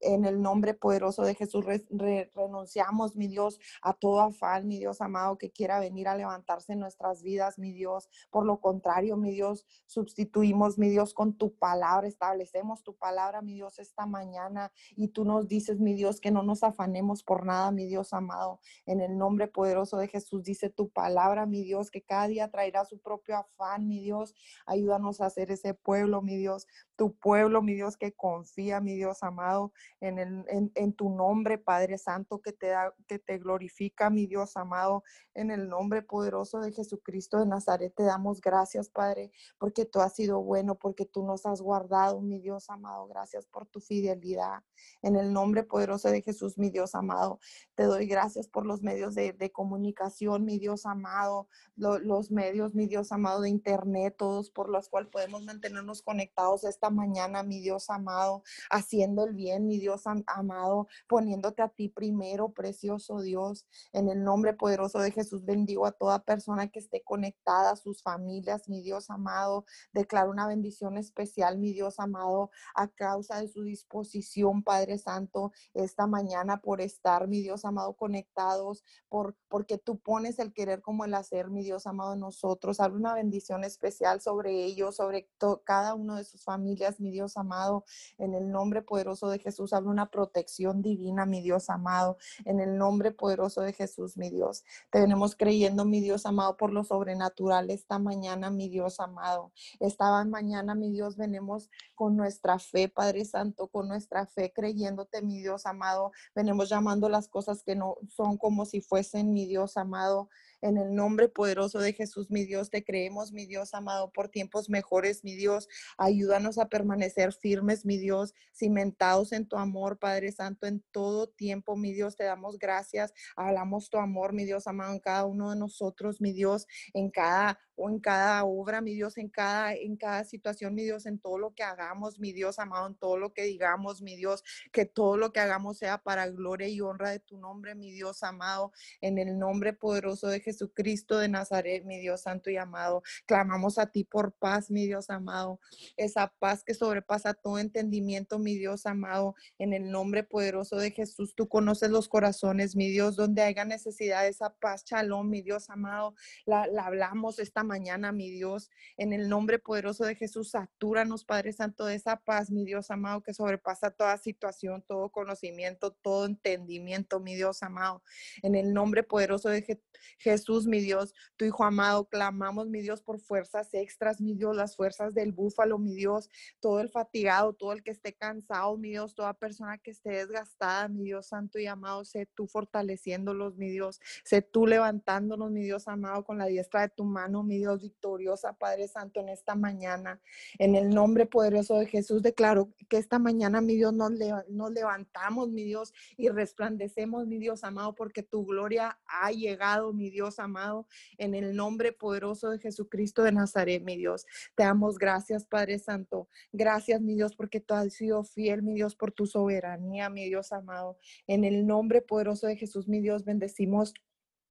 En el nombre poderoso de Jesús renunciamos, mi Dios, a todo afán, mi Dios amado, que quiera venir a levantarse en nuestras vidas, mi Dios. Por lo contrario, mi Dios, sustituimos, mi Dios, con tu palabra, establecemos tu palabra, mi Dios, esta mañana. Y tú nos dices, mi Dios, que no nos afanemos por nada, mi Dios amado. En el nombre poderoso de Jesús dice tu palabra, mi Dios, que cada día traerá su propio afán, mi Dios. Ayúdanos a hacer ese pueblo, mi Dios, tu pueblo, mi Dios, que confía, mi Dios amado en, el, en, tu nombre, Padre Santo, que te, da, que te glorifica, mi Dios amado, en el nombre poderoso de Jesucristo de Nazaret. Te damos gracias, Padre, porque tú has sido bueno, porque tú nos has guardado, mi Dios amado. Gracias por tu fidelidad. En el nombre poderoso de Jesús, mi Dios amado, te doy gracias por los medios de, de comunicación, mi Dios amado, los medios, mi Dios amado, de internet, todos por los cuales podemos mantenernos conectados esta mañana, mi Dios amado, haciendo el bien, mi Dios amado, poniéndote a ti primero, precioso Dios. En el nombre poderoso de Jesús bendigo a toda persona que esté conectada, a sus familias, mi Dios amado. Declaro una bendición especial, mi Dios amado, a causa de su disposición, Padre Santo, esta mañana por estar, mi Dios amado, conectados, por, porque tú pones el querer como el hacer, mi Dios amado, en nosotros. Hablo una bendición especial sobre ellos, sobre cada uno de sus familias, mi Dios amado, en el nombre poderoso de Jesús Jesús, una protección divina, mi Dios amado, en el nombre poderoso de Jesús, mi Dios. Tenemos creyendo, mi Dios amado, por lo sobrenatural esta mañana, mi Dios amado. Esta mañana, mi Dios, venimos con nuestra fe, Padre Santo, con nuestra fe creyéndote, mi Dios amado. Venimos llamando las cosas que no son como si fuesen, mi Dios amado. En el nombre poderoso de Jesús, mi Dios, te creemos, mi Dios amado, por tiempos mejores, mi Dios. Ayúdanos a permanecer firmes, mi Dios, cimentados en tu amor, Padre Santo, en todo tiempo, mi Dios. Te damos gracias. Hablamos tu amor, mi Dios amado, en cada uno de nosotros, mi Dios, en cada o en cada obra, mi Dios, en cada, en cada situación, mi Dios, en todo lo que hagamos, mi Dios amado, en todo lo que digamos, mi Dios, que todo lo que hagamos sea para gloria y honra de tu nombre, mi Dios amado, en el nombre poderoso de Jesucristo de Nazaret, mi Dios santo y amado. Clamamos a ti por paz, mi Dios amado. Esa paz que sobrepasa todo entendimiento, mi Dios amado. En el nombre poderoso de Jesús, tú conoces los corazones, mi Dios, donde haya necesidad de esa paz, chalón, mi Dios amado. La, la hablamos esta mañana, mi Dios. En el nombre poderoso de Jesús, satúranos, Padre Santo, de esa paz, mi Dios amado, que sobrepasa toda situación, todo conocimiento, todo entendimiento, mi Dios amado. En el nombre poderoso de Jesús, mi Dios, tu Hijo amado, clamamos, mi Dios, por fuerzas extras, mi Dios, las fuerzas del búfalo, mi Dios, todo el fatigado, todo el que esté cansado, mi Dios, toda persona que esté desgastada, mi Dios santo y amado, sé tú fortaleciéndolos, mi Dios, sé tú levantándonos, mi Dios amado, con la diestra de tu mano, mi Dios victoriosa, Padre Santo, en esta mañana. En el nombre poderoso de Jesús, declaro que esta mañana, mi Dios, nos, nos levantamos, mi Dios, y resplandecemos, mi Dios amado, porque tu gloria ha llegado, mi Dios amado, en el nombre poderoso de Jesucristo de Nazaret, mi Dios. Te damos gracias, Padre Santo. Gracias, mi Dios, porque tú has sido fiel, mi Dios, por tu soberanía, mi Dios amado. En el nombre poderoso de Jesús, mi Dios, bendecimos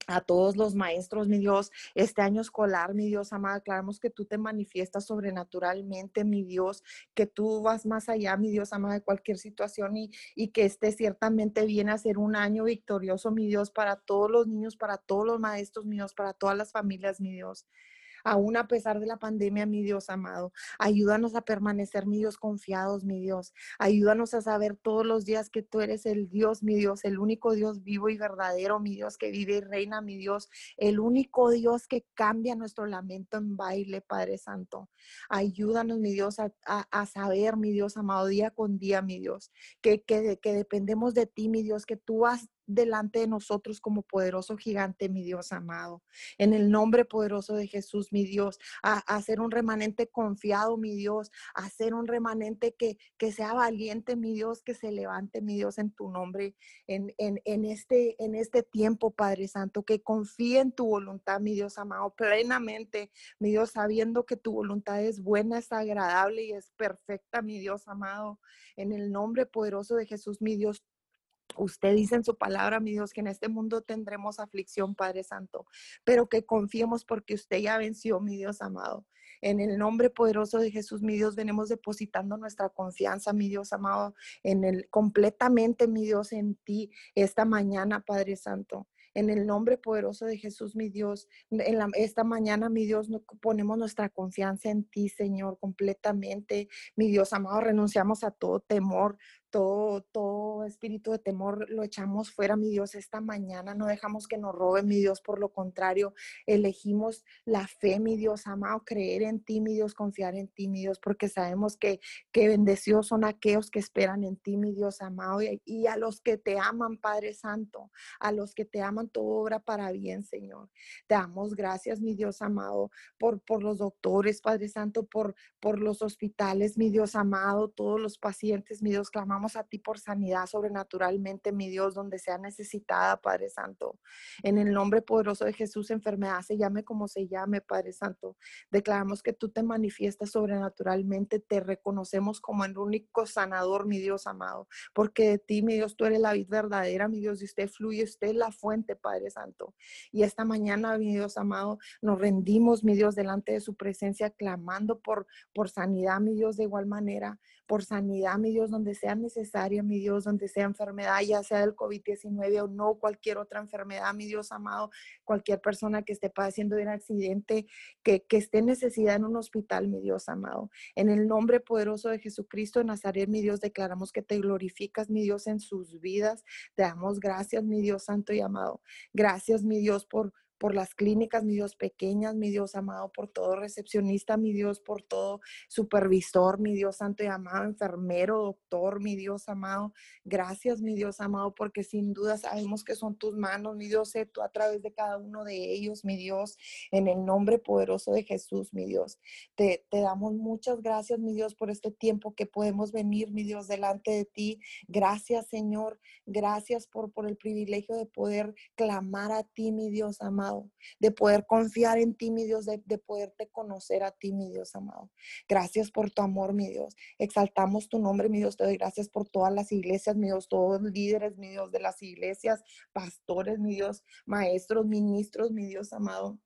a todos los maestros, mi Dios, este año escolar, mi Dios amado, aclaramos que tú te manifiestas sobrenaturalmente, mi Dios, que tú vas más allá, mi Dios amado, de cualquier situación y, y que este ciertamente viene a ser un año victorioso, mi Dios, para todos los niños, para todos los maestros, mi Dios, para todas las familias, mi Dios aún a pesar de la pandemia, mi Dios amado. Ayúdanos a permanecer, mi Dios, confiados, mi Dios. Ayúdanos a saber todos los días que tú eres el Dios, mi Dios, el único Dios vivo y verdadero, mi Dios, que vive y reina, mi Dios, el único Dios que cambia nuestro lamento en baile, Padre Santo. Ayúdanos, mi Dios, a, saber, mi Dios amado, día con día, mi Dios, que, que, que dependemos de ti, mi Dios, que tú has delante de nosotros como poderoso gigante, mi Dios amado. En el nombre poderoso de Jesús, mi Dios, a, hacer un remanente confiado, mi Dios, a hacer un remanente que, que sea valiente, mi Dios, que se levante, mi Dios, en tu nombre, en, en, en, este, en este tiempo, Padre Santo, que confíe en tu voluntad, mi Dios amado, plenamente, mi Dios, sabiendo que tu voluntad es buena, es agradable y es perfecta, mi Dios amado. En el nombre poderoso de Jesús, mi Dios, Usted dice en su palabra, mi Dios, que en este mundo tendremos aflicción, Padre Santo, pero que confiemos porque usted ya venció, mi Dios amado. En el nombre poderoso de Jesús, mi Dios, venimos depositando nuestra confianza, mi Dios amado, en el completamente, mi Dios, en ti esta mañana, Padre Santo. En el nombre poderoso de Jesús, mi Dios, en esta mañana, mi Dios, ponemos nuestra confianza en ti, Señor, completamente. Mi Dios amado, renunciamos a todo temor, todo, todo espíritu de temor lo echamos fuera, mi Dios, esta mañana. No dejamos que nos robe, mi Dios. Por lo contrario, elegimos la fe, mi Dios amado, creer en ti, mi Dios, confiar en ti, mi Dios, porque sabemos que, que bendecidos son aquellos que esperan en ti, mi Dios amado, y, a los que te aman, Padre Santo, a los que te aman, todo obra para bien, Señor. Te damos gracias, mi Dios amado, por, por los doctores, Padre Santo, por, por los hospitales, mi Dios amado, todos los pacientes, mi Dios, clamamos a ti por sanidad sobrenaturalmente, mi Dios, donde sea necesitada, Padre Santo. En el nombre poderoso de Jesús, enfermedad se llame como se llame, Padre Santo. Declaramos que tú te manifiestas sobrenaturalmente, te reconocemos como el único sanador, mi Dios amado, porque de ti, mi Dios, tú eres la vida verdadera, mi Dios, y usted fluye, usted es la fuente, Padre Santo. Y esta mañana, mi Dios amado, nos rendimos, mi Dios, delante de su presencia, clamando por, por sanidad, mi Dios, de igual manera, por sanidad, mi Dios, donde sea necesaria, mi Dios, donde sea enfermedad, ya sea del COVID-19 o no, cualquier otra enfermedad, mi Dios amado, cualquier persona que esté padeciendo de un accidente, que, que esté en necesidad en un hospital, mi Dios amado. En el nombre poderoso de Jesucristo de Nazaret, mi Dios, declaramos que te glorificas, mi Dios, en sus vidas. Te damos gracias, mi Dios santo y amado. Gracias, mi Dios, por por las clínicas, mi Dios, pequeñas, mi Dios amado, por todo recepcionista, mi Dios, por todo supervisor, mi Dios santo y amado, enfermero, doctor, mi Dios amado. Gracias, mi Dios amado, porque sin duda sabemos que son tus manos, mi Dios, sé tú a través de cada uno de ellos, mi Dios, en el nombre poderoso de Jesús, mi Dios. Te, te damos muchas gracias, mi Dios, por este tiempo que podemos venir, mi Dios, delante de ti. Gracias, Señor. Gracias por, por el privilegio de poder clamar a ti, mi Dios amado amado, de poder confiar en ti, mi Dios, de, de poderte conocer a ti, mi Dios amado. Gracias por tu amor, mi Dios. Exaltamos tu nombre, mi Dios. Te doy gracias por todas las iglesias, mi Dios, todos los líderes, mi Dios, de las iglesias, pastores, mi Dios, maestros, ministros, mi Dios amado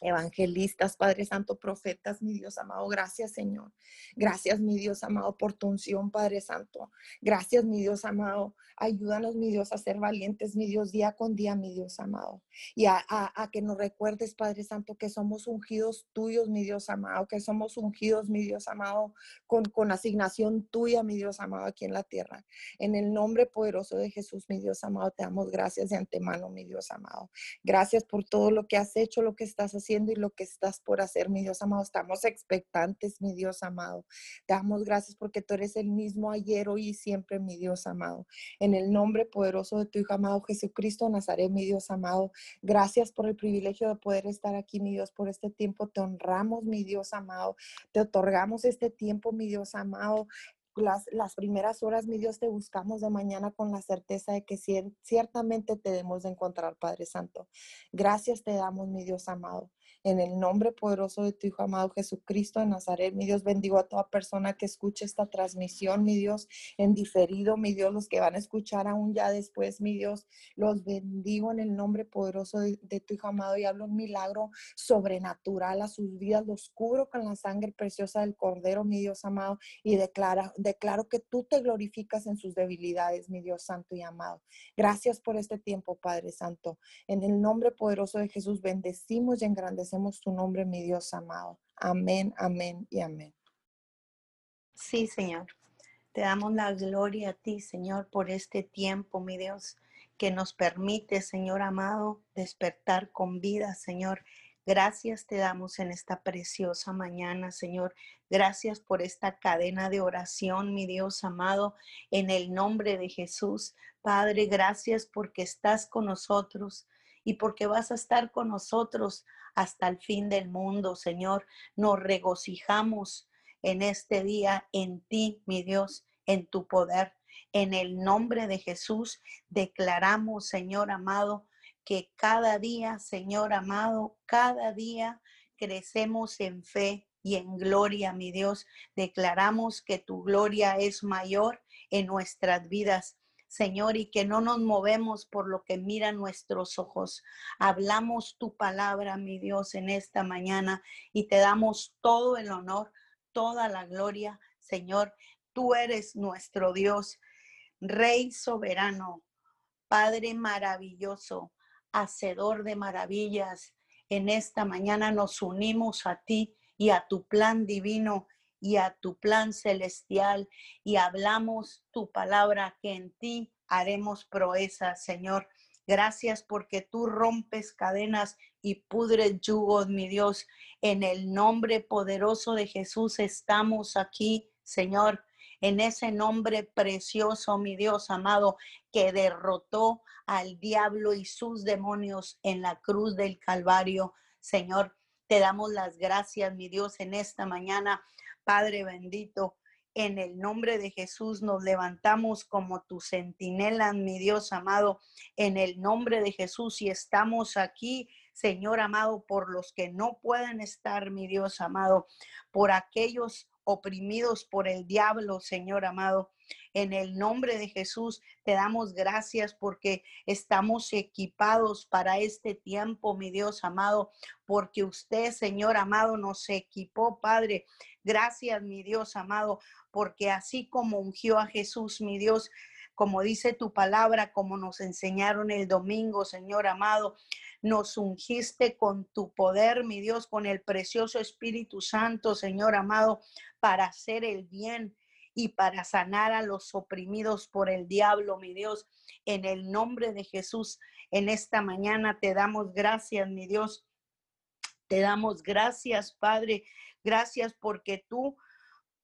evangelistas, Padre Santo, profetas, mi Dios amado. Gracias, Señor. Gracias, mi Dios amado, por tu unción, Padre Santo. Gracias, mi Dios amado. Ayúdanos, mi Dios, a ser valientes, mi Dios, día con día, mi Dios amado. Y a, que nos recuerdes, Padre Santo, que somos ungidos tuyos, mi Dios amado, que somos ungidos, mi Dios amado, con, con asignación tuya, mi Dios amado, aquí en la tierra. En el nombre poderoso de Jesús, mi Dios amado, te damos gracias de antemano, mi Dios amado. Gracias por todo lo que has hecho, lo que estás haciendo y lo que estás por hacer, mi Dios amado. Estamos expectantes, mi Dios amado. Te damos gracias porque tú eres el mismo ayer, hoy y siempre, mi Dios amado. En el nombre poderoso de tu Hijo amado Jesucristo Nazaret, mi Dios amado. Gracias por el privilegio de poder estar aquí, mi Dios, por este tiempo. Te honramos, mi Dios amado. Te otorgamos este tiempo, mi Dios amado las, las, primeras horas, mi Dios, te buscamos de mañana con la certeza de que ciertamente te debemos de encontrar, Padre Santo. Gracias te damos, mi Dios amado. En el nombre poderoso de tu Hijo amado Jesucristo de Nazaret, mi Dios, bendigo a toda persona que escuche esta transmisión, mi Dios, en diferido, mi Dios, los que van a escuchar aún ya después, mi Dios, los bendigo en el nombre poderoso de, tu Hijo amado y hablo un milagro sobrenatural a sus vidas, los cubro con la sangre preciosa del Cordero, mi Dios amado, y declara, declaro que tú te glorificas en sus debilidades, mi Dios santo y amado. Gracias por este tiempo, Padre Santo. En el nombre poderoso de Jesús, bendecimos y engrandecemos tu nombre, mi Dios amado. Amén, amén y amén. Sí, Señor. Te damos la gloria a ti, Señor, por este tiempo, mi Dios, que nos permite, Señor amado, despertar con vida, Señor. Gracias te damos en esta preciosa mañana, Señor. Gracias por esta cadena de oración, mi Dios amado, en el nombre de Jesús. Padre, gracias porque estás con nosotros y porque vas a estar con nosotros hasta el fin del mundo, Señor. Nos regocijamos en este día en ti, mi Dios, en tu poder. En el nombre de Jesús declaramos, Señor amado, que cada día, Señor amado, cada día crecemos en fe y en gloria, mi Dios. Declaramos que tu gloria es mayor en nuestras vidas. Señor, y que no nos movemos por lo que miran nuestros ojos. Hablamos tu palabra, mi Dios, en esta mañana y te damos todo el honor, toda la gloria, Señor. Tú eres nuestro Dios, Rey soberano, Padre maravilloso, Hacedor de maravillas. En esta mañana nos unimos a ti y a tu plan divino y a tu plan celestial y hablamos tu palabra que en ti haremos proezas, Señor. Gracias porque tú rompes cadenas y pudres yugos, mi Dios. En el nombre poderoso de Jesús estamos aquí, Señor. En ese nombre precioso, mi Dios amado, que derrotó al diablo y sus demonios en la cruz del Calvario. Señor, te damos las gracias, mi Dios, en esta mañana Padre bendito, en el nombre de Jesús nos levantamos como tu centinela, mi Dios amado, en el nombre de Jesús y estamos aquí, Señor amado, por los que no pueden estar, mi Dios amado, por aquellos oprimidos por el diablo, Señor amado. En el nombre de Jesús te damos gracias porque estamos equipados para este tiempo, mi Dios amado, porque usted, Señor amado, nos equipó, Padre. Gracias, mi Dios amado, porque así como ungió a Jesús, mi Dios, como dice tu palabra, como nos enseñaron el domingo, Señor amado, nos ungiste con tu poder, mi Dios, con el precioso Espíritu Santo, Señor amado, para hacer el bien y para sanar a los oprimidos por el diablo, mi Dios. En el nombre de Jesús, en esta mañana te damos gracias, mi Dios. Te damos gracias, Padre, Gracias porque tú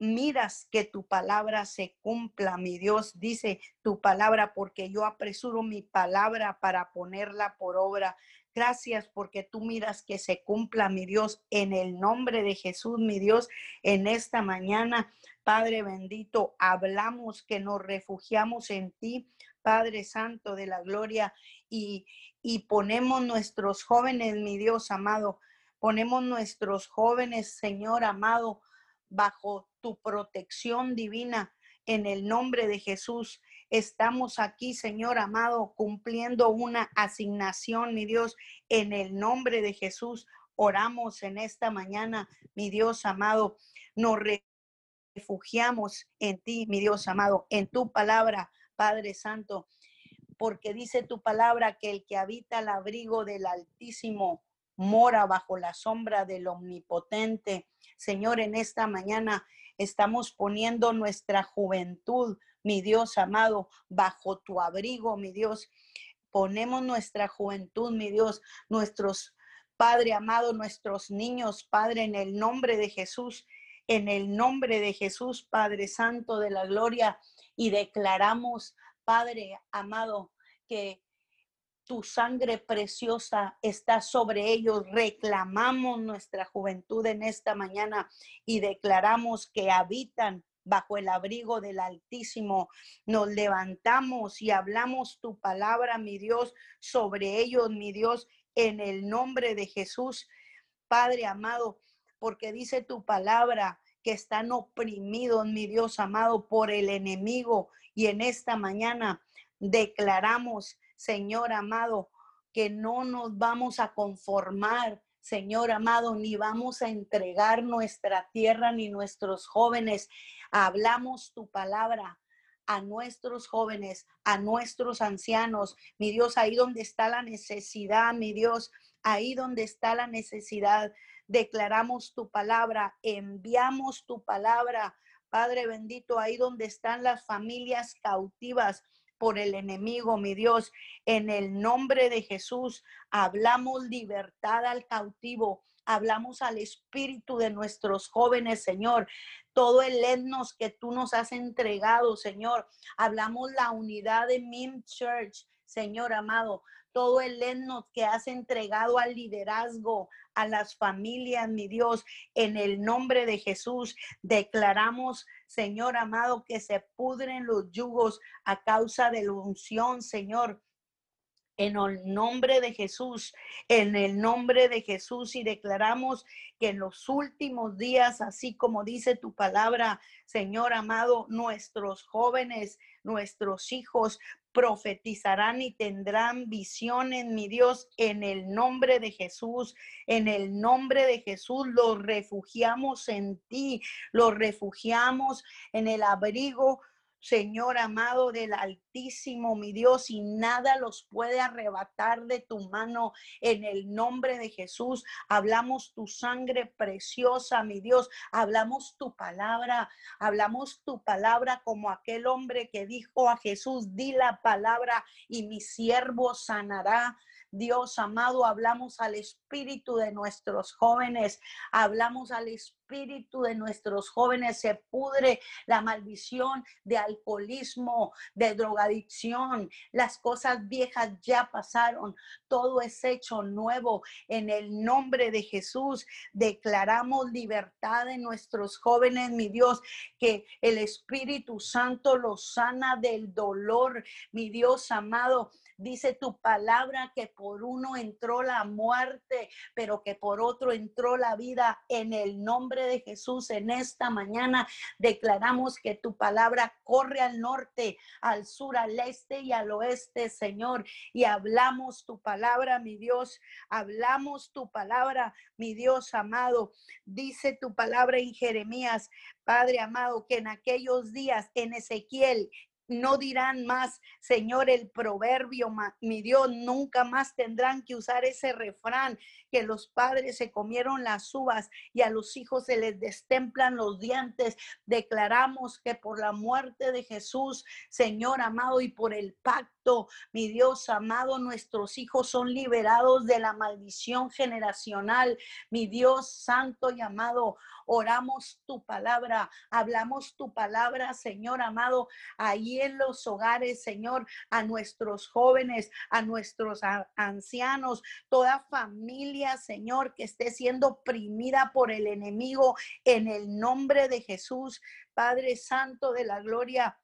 miras que tu palabra se cumpla, mi Dios. Dice tu palabra porque yo apresuro mi palabra para ponerla por obra. Gracias porque tú miras que se cumpla, mi Dios, en el nombre de Jesús, mi Dios, en esta mañana. Padre bendito, hablamos que nos refugiamos en ti, Padre Santo de la Gloria, y, y ponemos nuestros jóvenes, mi Dios amado, ponemos nuestros jóvenes, Señor amado, bajo tu protección divina en el nombre de Jesús. Estamos aquí, Señor amado, cumpliendo una asignación, mi Dios, en el nombre de Jesús. Oramos en esta mañana, mi Dios amado. Nos refugiamos en ti, mi Dios amado, en tu palabra, Padre Santo, porque dice tu palabra que el que habita el abrigo del Altísimo mora bajo la sombra del Omnipotente. Señor, en esta mañana estamos poniendo nuestra juventud, mi Dios amado, bajo tu abrigo, mi Dios. Ponemos nuestra juventud, mi Dios, nuestros Padre amado, nuestros niños, Padre, en el nombre de Jesús, en el nombre de Jesús, Padre Santo de la Gloria, y declaramos, Padre amado, que tu sangre preciosa está sobre ellos. Reclamamos nuestra juventud en esta mañana y declaramos que habitan bajo el abrigo del Altísimo. Nos levantamos y hablamos tu palabra, mi Dios, sobre ellos, mi Dios, en el nombre de Jesús, Padre amado, porque dice tu palabra que están oprimidos, mi Dios amado, por el enemigo. Y en esta mañana declaramos Señor amado, que no nos vamos a conformar, Señor amado, ni vamos a entregar nuestra tierra ni nuestros jóvenes. Hablamos tu palabra a nuestros jóvenes, a nuestros ancianos. Mi Dios, ahí donde está la necesidad, mi Dios, ahí donde está la necesidad, declaramos tu palabra, enviamos tu palabra. Padre bendito, ahí donde están las familias cautivas, por el enemigo, mi Dios. En el nombre de Jesús, hablamos libertad al cautivo. Hablamos al espíritu de nuestros jóvenes, Señor. Todo el etnos que tú nos has entregado, Señor. Hablamos la unidad de MIM Church, Señor amado todo el etnos que has entregado al liderazgo, a las familias, mi Dios, en el nombre de Jesús, declaramos, Señor amado, que se pudren los yugos a causa de la unción, Señor en el nombre de Jesús, en el nombre de Jesús y declaramos que en los últimos días, así como dice tu palabra, Señor amado, nuestros jóvenes, nuestros hijos profetizarán y tendrán visiones, mi Dios, en el nombre de Jesús, en el nombre de Jesús, los refugiamos en ti, los refugiamos en el abrigo Señor amado del Altísimo, mi Dios, y nada los puede arrebatar de tu mano en el nombre de Jesús. Hablamos tu sangre preciosa, mi Dios. Hablamos tu palabra, hablamos tu palabra como aquel hombre que dijo a Jesús, di la palabra y mi siervo sanará. Dios amado, hablamos al espíritu de nuestros jóvenes, hablamos al espíritu de nuestros jóvenes, se pudre la maldición de alcoholismo, de drogadicción, las cosas viejas ya pasaron, todo es hecho nuevo. En el nombre de Jesús declaramos libertad en nuestros jóvenes, mi Dios, que el Espíritu Santo los sana del dolor, mi Dios amado Dice tu palabra que por uno entró la muerte, pero que por otro entró la vida. En el nombre de Jesús, en esta mañana declaramos que tu palabra corre al norte, al sur, al este y al oeste, Señor. Y hablamos tu palabra, mi Dios. Hablamos tu palabra, mi Dios amado. Dice tu palabra en Jeremías, Padre amado, que en aquellos días en Ezequiel no dirán más, Señor, el proverbio, mi Dios, nunca más tendrán que usar ese refrán que los padres se comieron las uvas y a los hijos se les destemplan los dientes. Declaramos que por la muerte de Jesús, Señor amado, y por el pacto, mi Dios amado, nuestros hijos son liberados de la maldición generacional. Mi Dios santo y amado, oramos tu palabra, hablamos tu palabra, Señor amado, ahí en los hogares, Señor, a nuestros jóvenes, a nuestros ancianos, toda familia, Señor, que esté siendo oprimida por el enemigo en el nombre de Jesús, Padre Santo de la Gloria.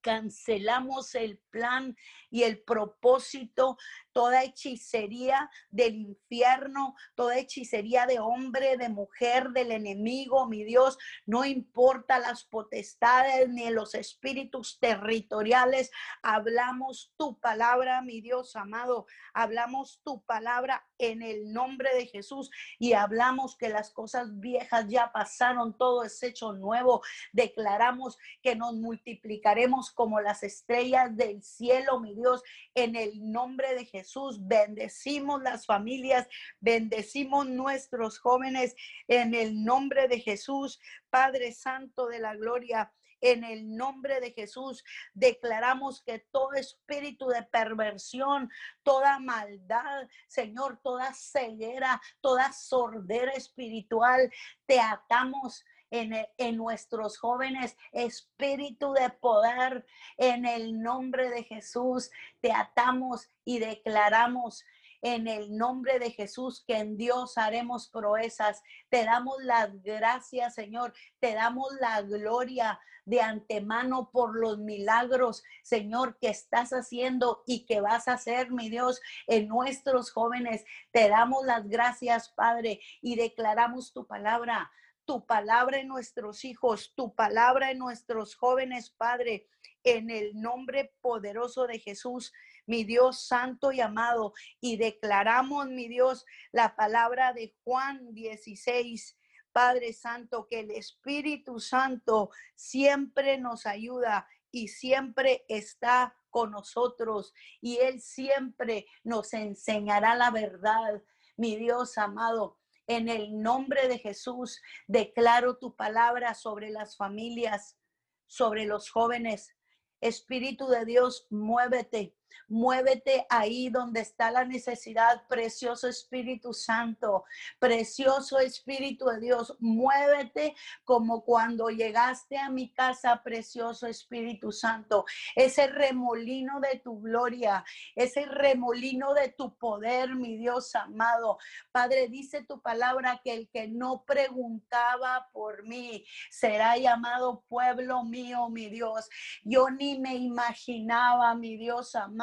Cancelamos el plan y el propósito, toda hechicería del infierno, toda hechicería de hombre, de mujer, del enemigo, mi Dios, no importa las potestades ni los espíritus territoriales, hablamos tu palabra, mi Dios amado, hablamos tu palabra en el nombre de Jesús y hablamos que las cosas viejas ya pasaron, todo es hecho nuevo, declaramos que nos multiplicaremos como las estrellas del cielo, mi Dios, en el nombre de Jesús. Bendecimos las familias, bendecimos nuestros jóvenes en el nombre de Jesús. Padre Santo de la Gloria, en el nombre de Jesús declaramos que todo espíritu de perversión, toda maldad, Señor, toda ceguera, toda sordera espiritual, te atamos en, nuestros jóvenes, espíritu de poder, en el nombre de Jesús, te atamos y declaramos en el nombre de Jesús, que en Dios haremos proezas. Te damos las gracias, Señor. Te damos la gloria de antemano por los milagros, Señor, que estás haciendo y que vas a hacer, mi Dios, en nuestros jóvenes. Te damos las gracias, Padre, y declaramos tu palabra tu palabra en nuestros hijos, tu palabra en nuestros jóvenes, Padre, en el nombre poderoso de Jesús, mi Dios santo y amado. Y declaramos, mi Dios, la palabra de Juan 16. Padre Santo, que el Espíritu Santo siempre nos ayuda y siempre está con nosotros y Él siempre nos enseñará la verdad. Mi Dios amado, en el nombre de Jesús, declaro tu palabra sobre las familias, sobre los jóvenes. Espíritu de Dios, muévete, Muévete ahí donde está la necesidad, precioso Espíritu Santo, precioso Espíritu de Dios. Muévete como cuando llegaste a mi casa, precioso Espíritu Santo. Ese remolino de tu gloria, ese remolino de tu poder, mi Dios amado. Padre, dice tu palabra que el que no preguntaba por mí será llamado pueblo mío, mi Dios. Yo ni me imaginaba, mi Dios amado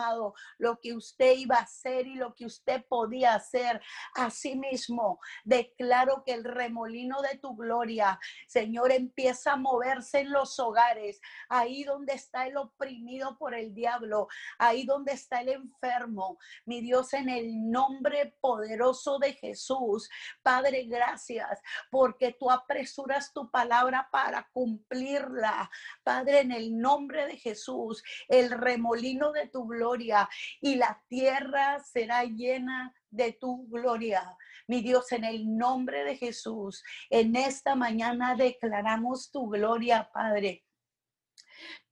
lo que usted iba a hacer y lo que usted podía hacer. Asimismo, declaro que el remolino de tu gloria, Señor, empieza a moverse en los hogares, ahí donde está el oprimido por el diablo, ahí donde está el enfermo. Mi Dios, en el nombre poderoso de Jesús, Padre, gracias porque tú apresuras tu palabra para cumplirla. Padre, en el nombre de Jesús, el remolino de tu gloria y la tierra será llena de tu gloria. Mi Dios, en el nombre de Jesús, en esta mañana declaramos tu gloria, Padre.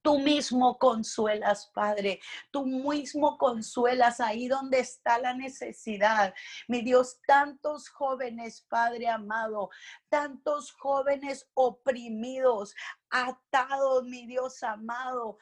Tú mismo consuelas, Padre. Tú mismo consuelas ahí donde está la necesidad. Mi Dios, tantos jóvenes, Padre amado, tantos jóvenes oprimidos, atados, mi Dios amado,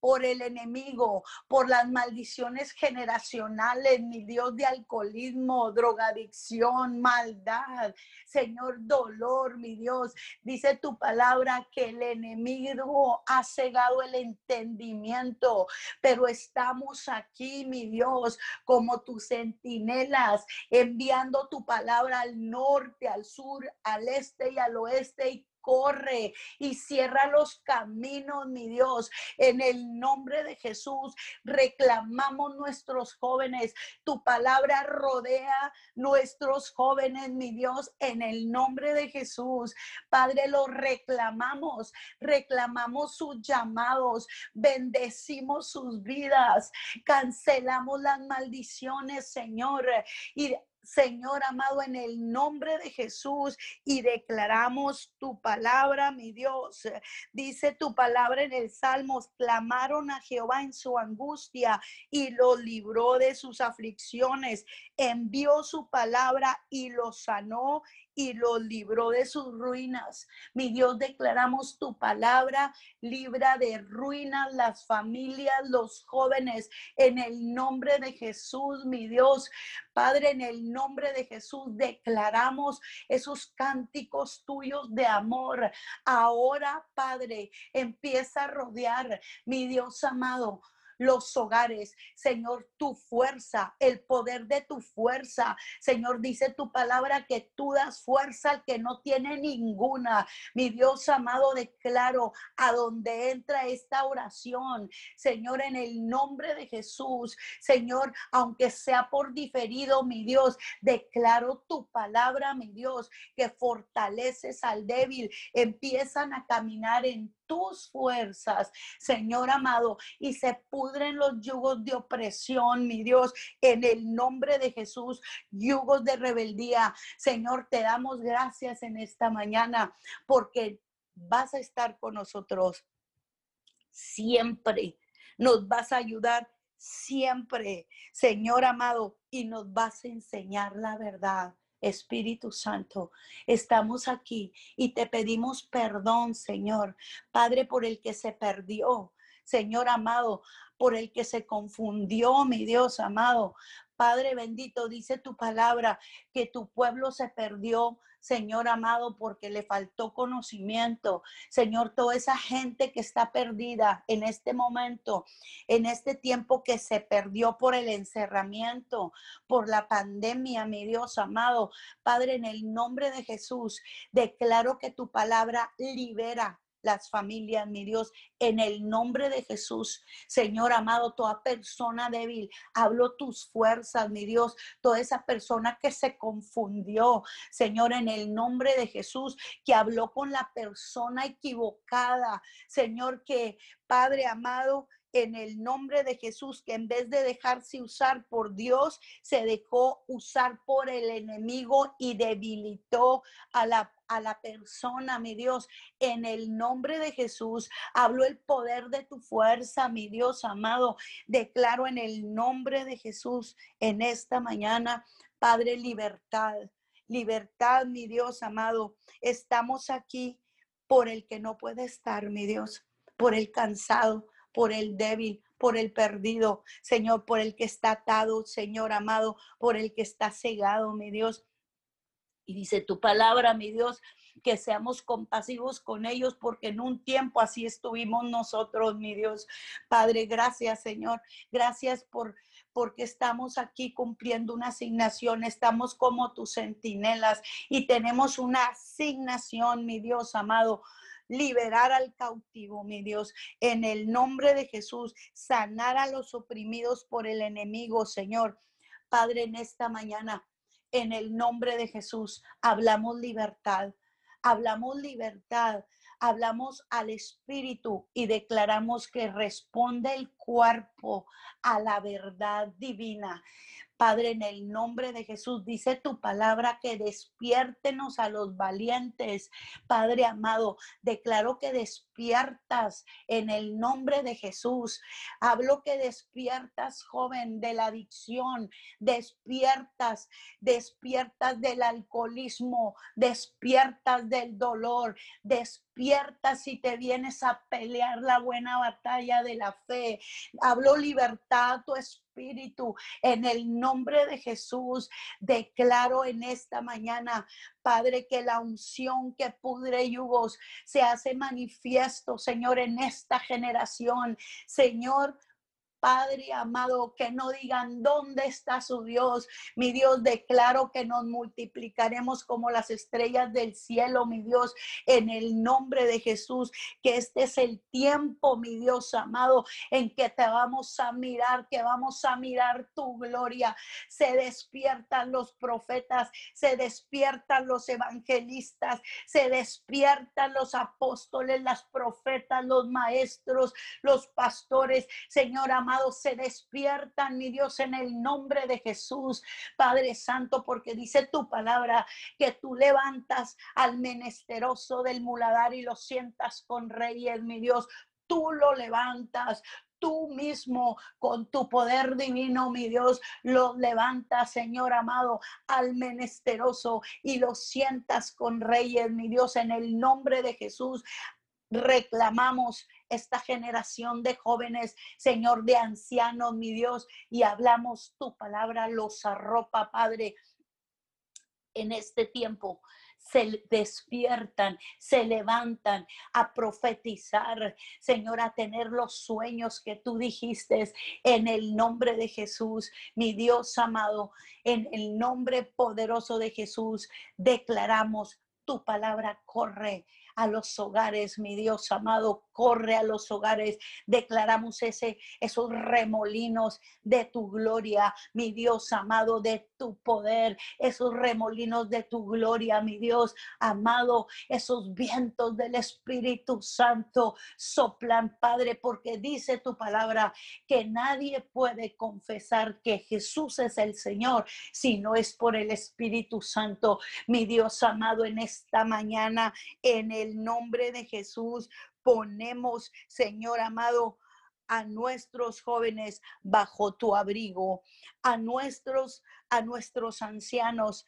por el enemigo, por las maldiciones generacionales, mi Dios de alcoholismo, drogadicción, maldad, Señor, dolor, mi Dios. Dice tu palabra que el enemigo ha cegado el entendimiento, pero estamos aquí, mi Dios, como tus centinelas, enviando tu palabra al norte, al sur, al este y al oeste y corre y cierra los caminos, mi Dios. En el nombre de Jesús, reclamamos nuestros jóvenes. Tu palabra rodea nuestros jóvenes, mi Dios, en el nombre de Jesús. Padre, los reclamamos, reclamamos sus llamados, bendecimos sus vidas, cancelamos las maldiciones, Señor, y Señor amado, en el nombre de Jesús y declaramos tu palabra, mi Dios. Dice tu palabra en el Salmos, clamaron a Jehová en su angustia y lo libró de sus aflicciones, envió su palabra y lo sanó y los libró de sus ruinas. Mi Dios, declaramos tu palabra, libra de ruinas las familias, los jóvenes, en el nombre de Jesús, mi Dios. Padre, en el nombre de Jesús declaramos esos cánticos tuyos de amor. Ahora, Padre, empieza a rodear, mi Dios amado los hogares. Señor, tu fuerza, el poder de tu fuerza. Señor, dice tu palabra que tú das fuerza al que no tiene ninguna. Mi Dios amado, declaro a donde entra esta oración. Señor, en el nombre de Jesús. Señor, aunque sea por diferido, mi Dios, declaro tu palabra, mi Dios, que fortaleces al débil. Empiezan a caminar en tus fuerzas, Señor amado, y se pudren los yugos de opresión, mi Dios, en el nombre de Jesús, yugos de rebeldía. Señor, te damos gracias en esta mañana porque vas a estar con nosotros siempre. Nos vas a ayudar siempre, Señor amado, y nos vas a enseñar la verdad. Espíritu Santo, estamos aquí y te pedimos perdón, Señor, Padre, por el que se perdió, Señor amado, por el que se confundió, mi Dios amado. Padre bendito, dice tu palabra que tu pueblo se perdió Señor amado, porque le faltó conocimiento. Señor, toda esa gente que está perdida en este momento, en este tiempo que se perdió por el encerramiento, por la pandemia, mi Dios amado. Padre, en el nombre de Jesús, declaro que tu palabra libera las familias, mi Dios, en el nombre de Jesús. Señor amado, toda persona débil, hablo tus fuerzas, mi Dios, toda esa persona que se confundió, Señor, en el nombre de Jesús, que habló con la persona equivocada, Señor, que Padre amado, en el nombre de Jesús, que en vez de dejarse usar por Dios, se dejó usar por el enemigo y debilitó a la, a la persona, mi Dios. En el nombre de Jesús, hablo el poder de tu fuerza, mi Dios amado. Declaro en el nombre de Jesús en esta mañana, Padre, libertad. Libertad, mi Dios amado. Estamos aquí por el que no puede estar, mi Dios, por el cansado, por el débil, por el perdido, Señor, por el que está atado, Señor amado, por el que está cegado, mi Dios. Y dice tu palabra, mi Dios, que seamos compasivos con ellos, porque en un tiempo así estuvimos nosotros, mi Dios. Padre, gracias, Señor. Gracias por porque estamos aquí cumpliendo una asignación, estamos como tus centinelas y tenemos una asignación, mi Dios amado, liberar al cautivo, mi Dios, en el nombre de Jesús, sanar a los oprimidos por el enemigo, Señor. Padre, en esta mañana, en el nombre de Jesús, hablamos libertad, hablamos libertad, hablamos al Espíritu y declaramos que responde el cuerpo a la verdad divina. Padre, en el nombre de Jesús, dice tu palabra que despiértenos a los valientes. Padre amado, declaro que despiertas en el nombre de Jesús. Hablo que despiertas, joven, de la adicción, despiertas, despiertas del alcoholismo, despiertas del dolor, despiertas y te vienes a pelear la buena batalla de la fe. Hablo libertad tu espíritu. En el nombre de Jesús, declaro en esta mañana, Padre, que la unción que pudre yugos se hace manifiesto, Señor, en esta generación. Señor, Padre amado, que no digan dónde está su Dios. Mi Dios, declaro que nos multiplicaremos como las estrellas del cielo, mi Dios, en el nombre de Jesús. Que este es el tiempo, mi Dios amado, en que te vamos a mirar, que vamos a mirar tu gloria. Se despiertan los profetas, se despiertan los evangelistas, se despiertan los apóstoles, las profetas, los maestros, los pastores. Señor amado, se despiertan, mi Dios, en el nombre de Jesús, Padre Santo, porque dice tu palabra que tú levantas al menesteroso del muladar y lo sientas con reyes, mi Dios. Tú lo levantas, tú mismo con tu poder divino, mi Dios, lo levantas, Señor amado, al menesteroso y lo sientas con reyes, mi Dios, en el nombre de Jesús. Reclamamos esta generación de jóvenes, Señor, de ancianos, mi Dios, y hablamos tu palabra, los arropa, Padre, en este tiempo. Se despiertan, se levantan a profetizar, Señor, a tener los sueños que tú dijiste en el nombre de Jesús, mi Dios amado, en el nombre poderoso de Jesús, declaramos tu palabra corre a los hogares, mi Dios amado, corre a los hogares. Declaramos ese, esos remolinos de tu gloria, mi Dios amado, de tu poder, esos remolinos de tu gloria, mi Dios amado, esos vientos del Espíritu Santo soplan, Padre, porque dice tu palabra que nadie puede confesar que Jesús es el Señor si no es por el Espíritu Santo. Mi Dios amado, en esta mañana, en el nombre de Jesús, ponemos, Señor amado, a nuestros jóvenes bajo tu abrigo, a nuestros a nuestros ancianos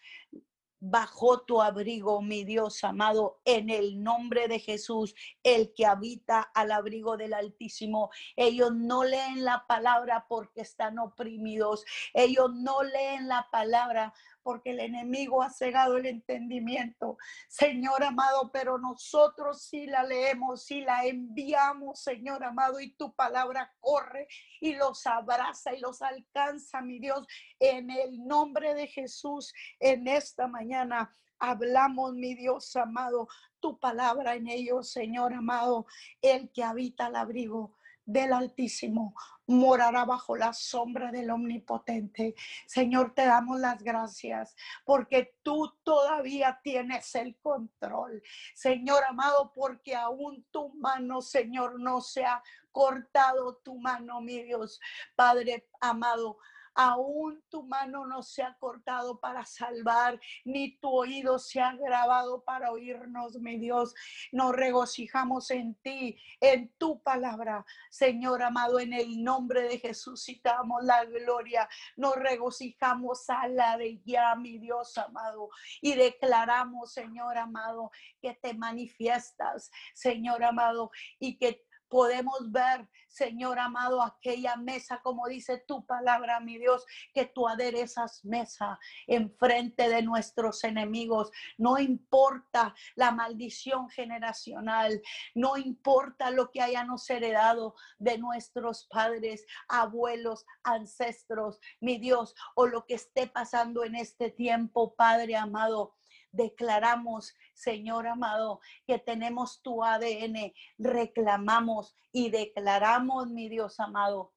bajo tu abrigo, mi Dios amado, en el nombre de Jesús, el que habita al abrigo del Altísimo. Ellos no leen la palabra porque están oprimidos. Ellos no leen la palabra porque el enemigo ha cegado el entendimiento. Señor amado, pero nosotros sí la leemos, sí la enviamos, Señor amado, y tu palabra corre y los abraza y los alcanza, mi Dios, en el nombre de Jesús, en esta mañana. Hablamos, mi Dios amado, tu palabra en ellos, Señor amado, el que habita al abrigo del Altísimo morará bajo la sombra del Omnipotente. Señor, te damos las gracias porque tú todavía tienes el control. Señor amado, porque aún tu mano, Señor, no se ha cortado tu mano, mi Dios. Padre amado, Aún tu mano no se ha cortado para salvar, ni tu oído se ha grabado para oírnos, mi Dios. Nos regocijamos en ti, en tu palabra, Señor amado, en el nombre de Jesús citamos la gloria. Nos regocijamos a la de ya, mi Dios amado, y declaramos, Señor amado, que te manifiestas, Señor amado, y que podemos ver, Señor amado, aquella mesa, como dice tu palabra, mi Dios, que tú aderezas mesa enfrente de nuestros enemigos. No importa la maldición generacional, no importa lo que hayamos heredado de nuestros padres, abuelos, ancestros, mi Dios, o lo que esté pasando en este tiempo, Padre amado declaramos, Señor amado, que tenemos tu ADN, reclamamos y declaramos, mi Dios amado,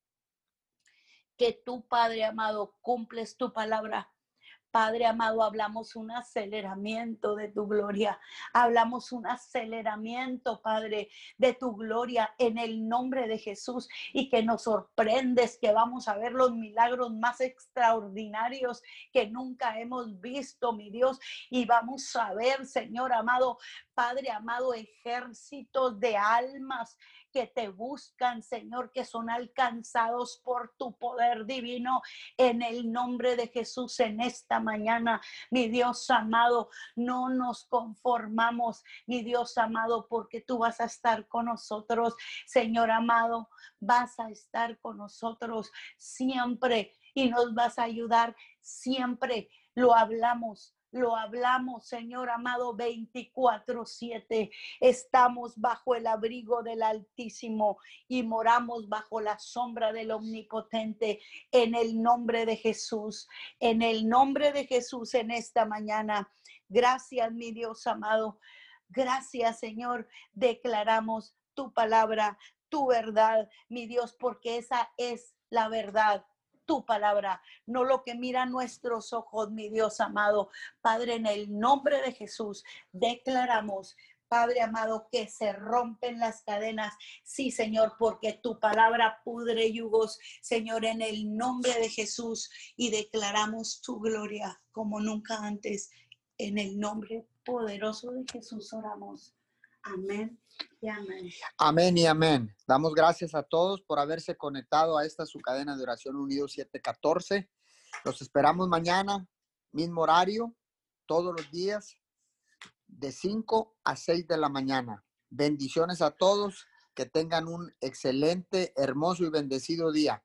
que tú, Padre amado, cumples tu palabra Padre amado, hablamos un aceleramiento de tu gloria. Hablamos un aceleramiento, Padre, de tu gloria en el nombre de Jesús y que nos sorprendes que vamos a ver los milagros más extraordinarios que nunca hemos visto, mi Dios. Y vamos a ver, Señor amado, Padre amado, ejércitos de almas que te buscan, Señor, que son alcanzados por tu poder divino en el nombre de Jesús en esta mañana. Mi Dios amado, no nos conformamos, mi Dios amado, porque tú vas a estar con nosotros, Señor amado, vas a estar con nosotros siempre y nos vas a ayudar siempre. Lo hablamos lo hablamos, Señor amado, 24/7. Estamos bajo el abrigo del Altísimo y moramos bajo la sombra del Omnipotente en el nombre de Jesús. En el nombre de Jesús en esta mañana. Gracias, mi Dios amado. Gracias, Señor. Declaramos tu palabra, tu verdad, mi Dios, porque esa es la verdad tu palabra, no lo que mira nuestros ojos, mi Dios amado. Padre, en el nombre de Jesús, declaramos Padre amado, que se rompen las cadenas. Sí, Señor, porque tu palabra pudre yugos, Señor, en el nombre de Jesús. Y declaramos tu gloria como nunca antes. En el nombre poderoso de Jesús oramos. Amén y amén. Amén y amén. Damos gracias a todos por haberse conectado a esta su cadena de oración unido 714. Los esperamos mañana, mismo horario, todos los días, de 5 a 6 de la mañana. Bendiciones a todos. Que tengan un excelente, hermoso y bendecido día.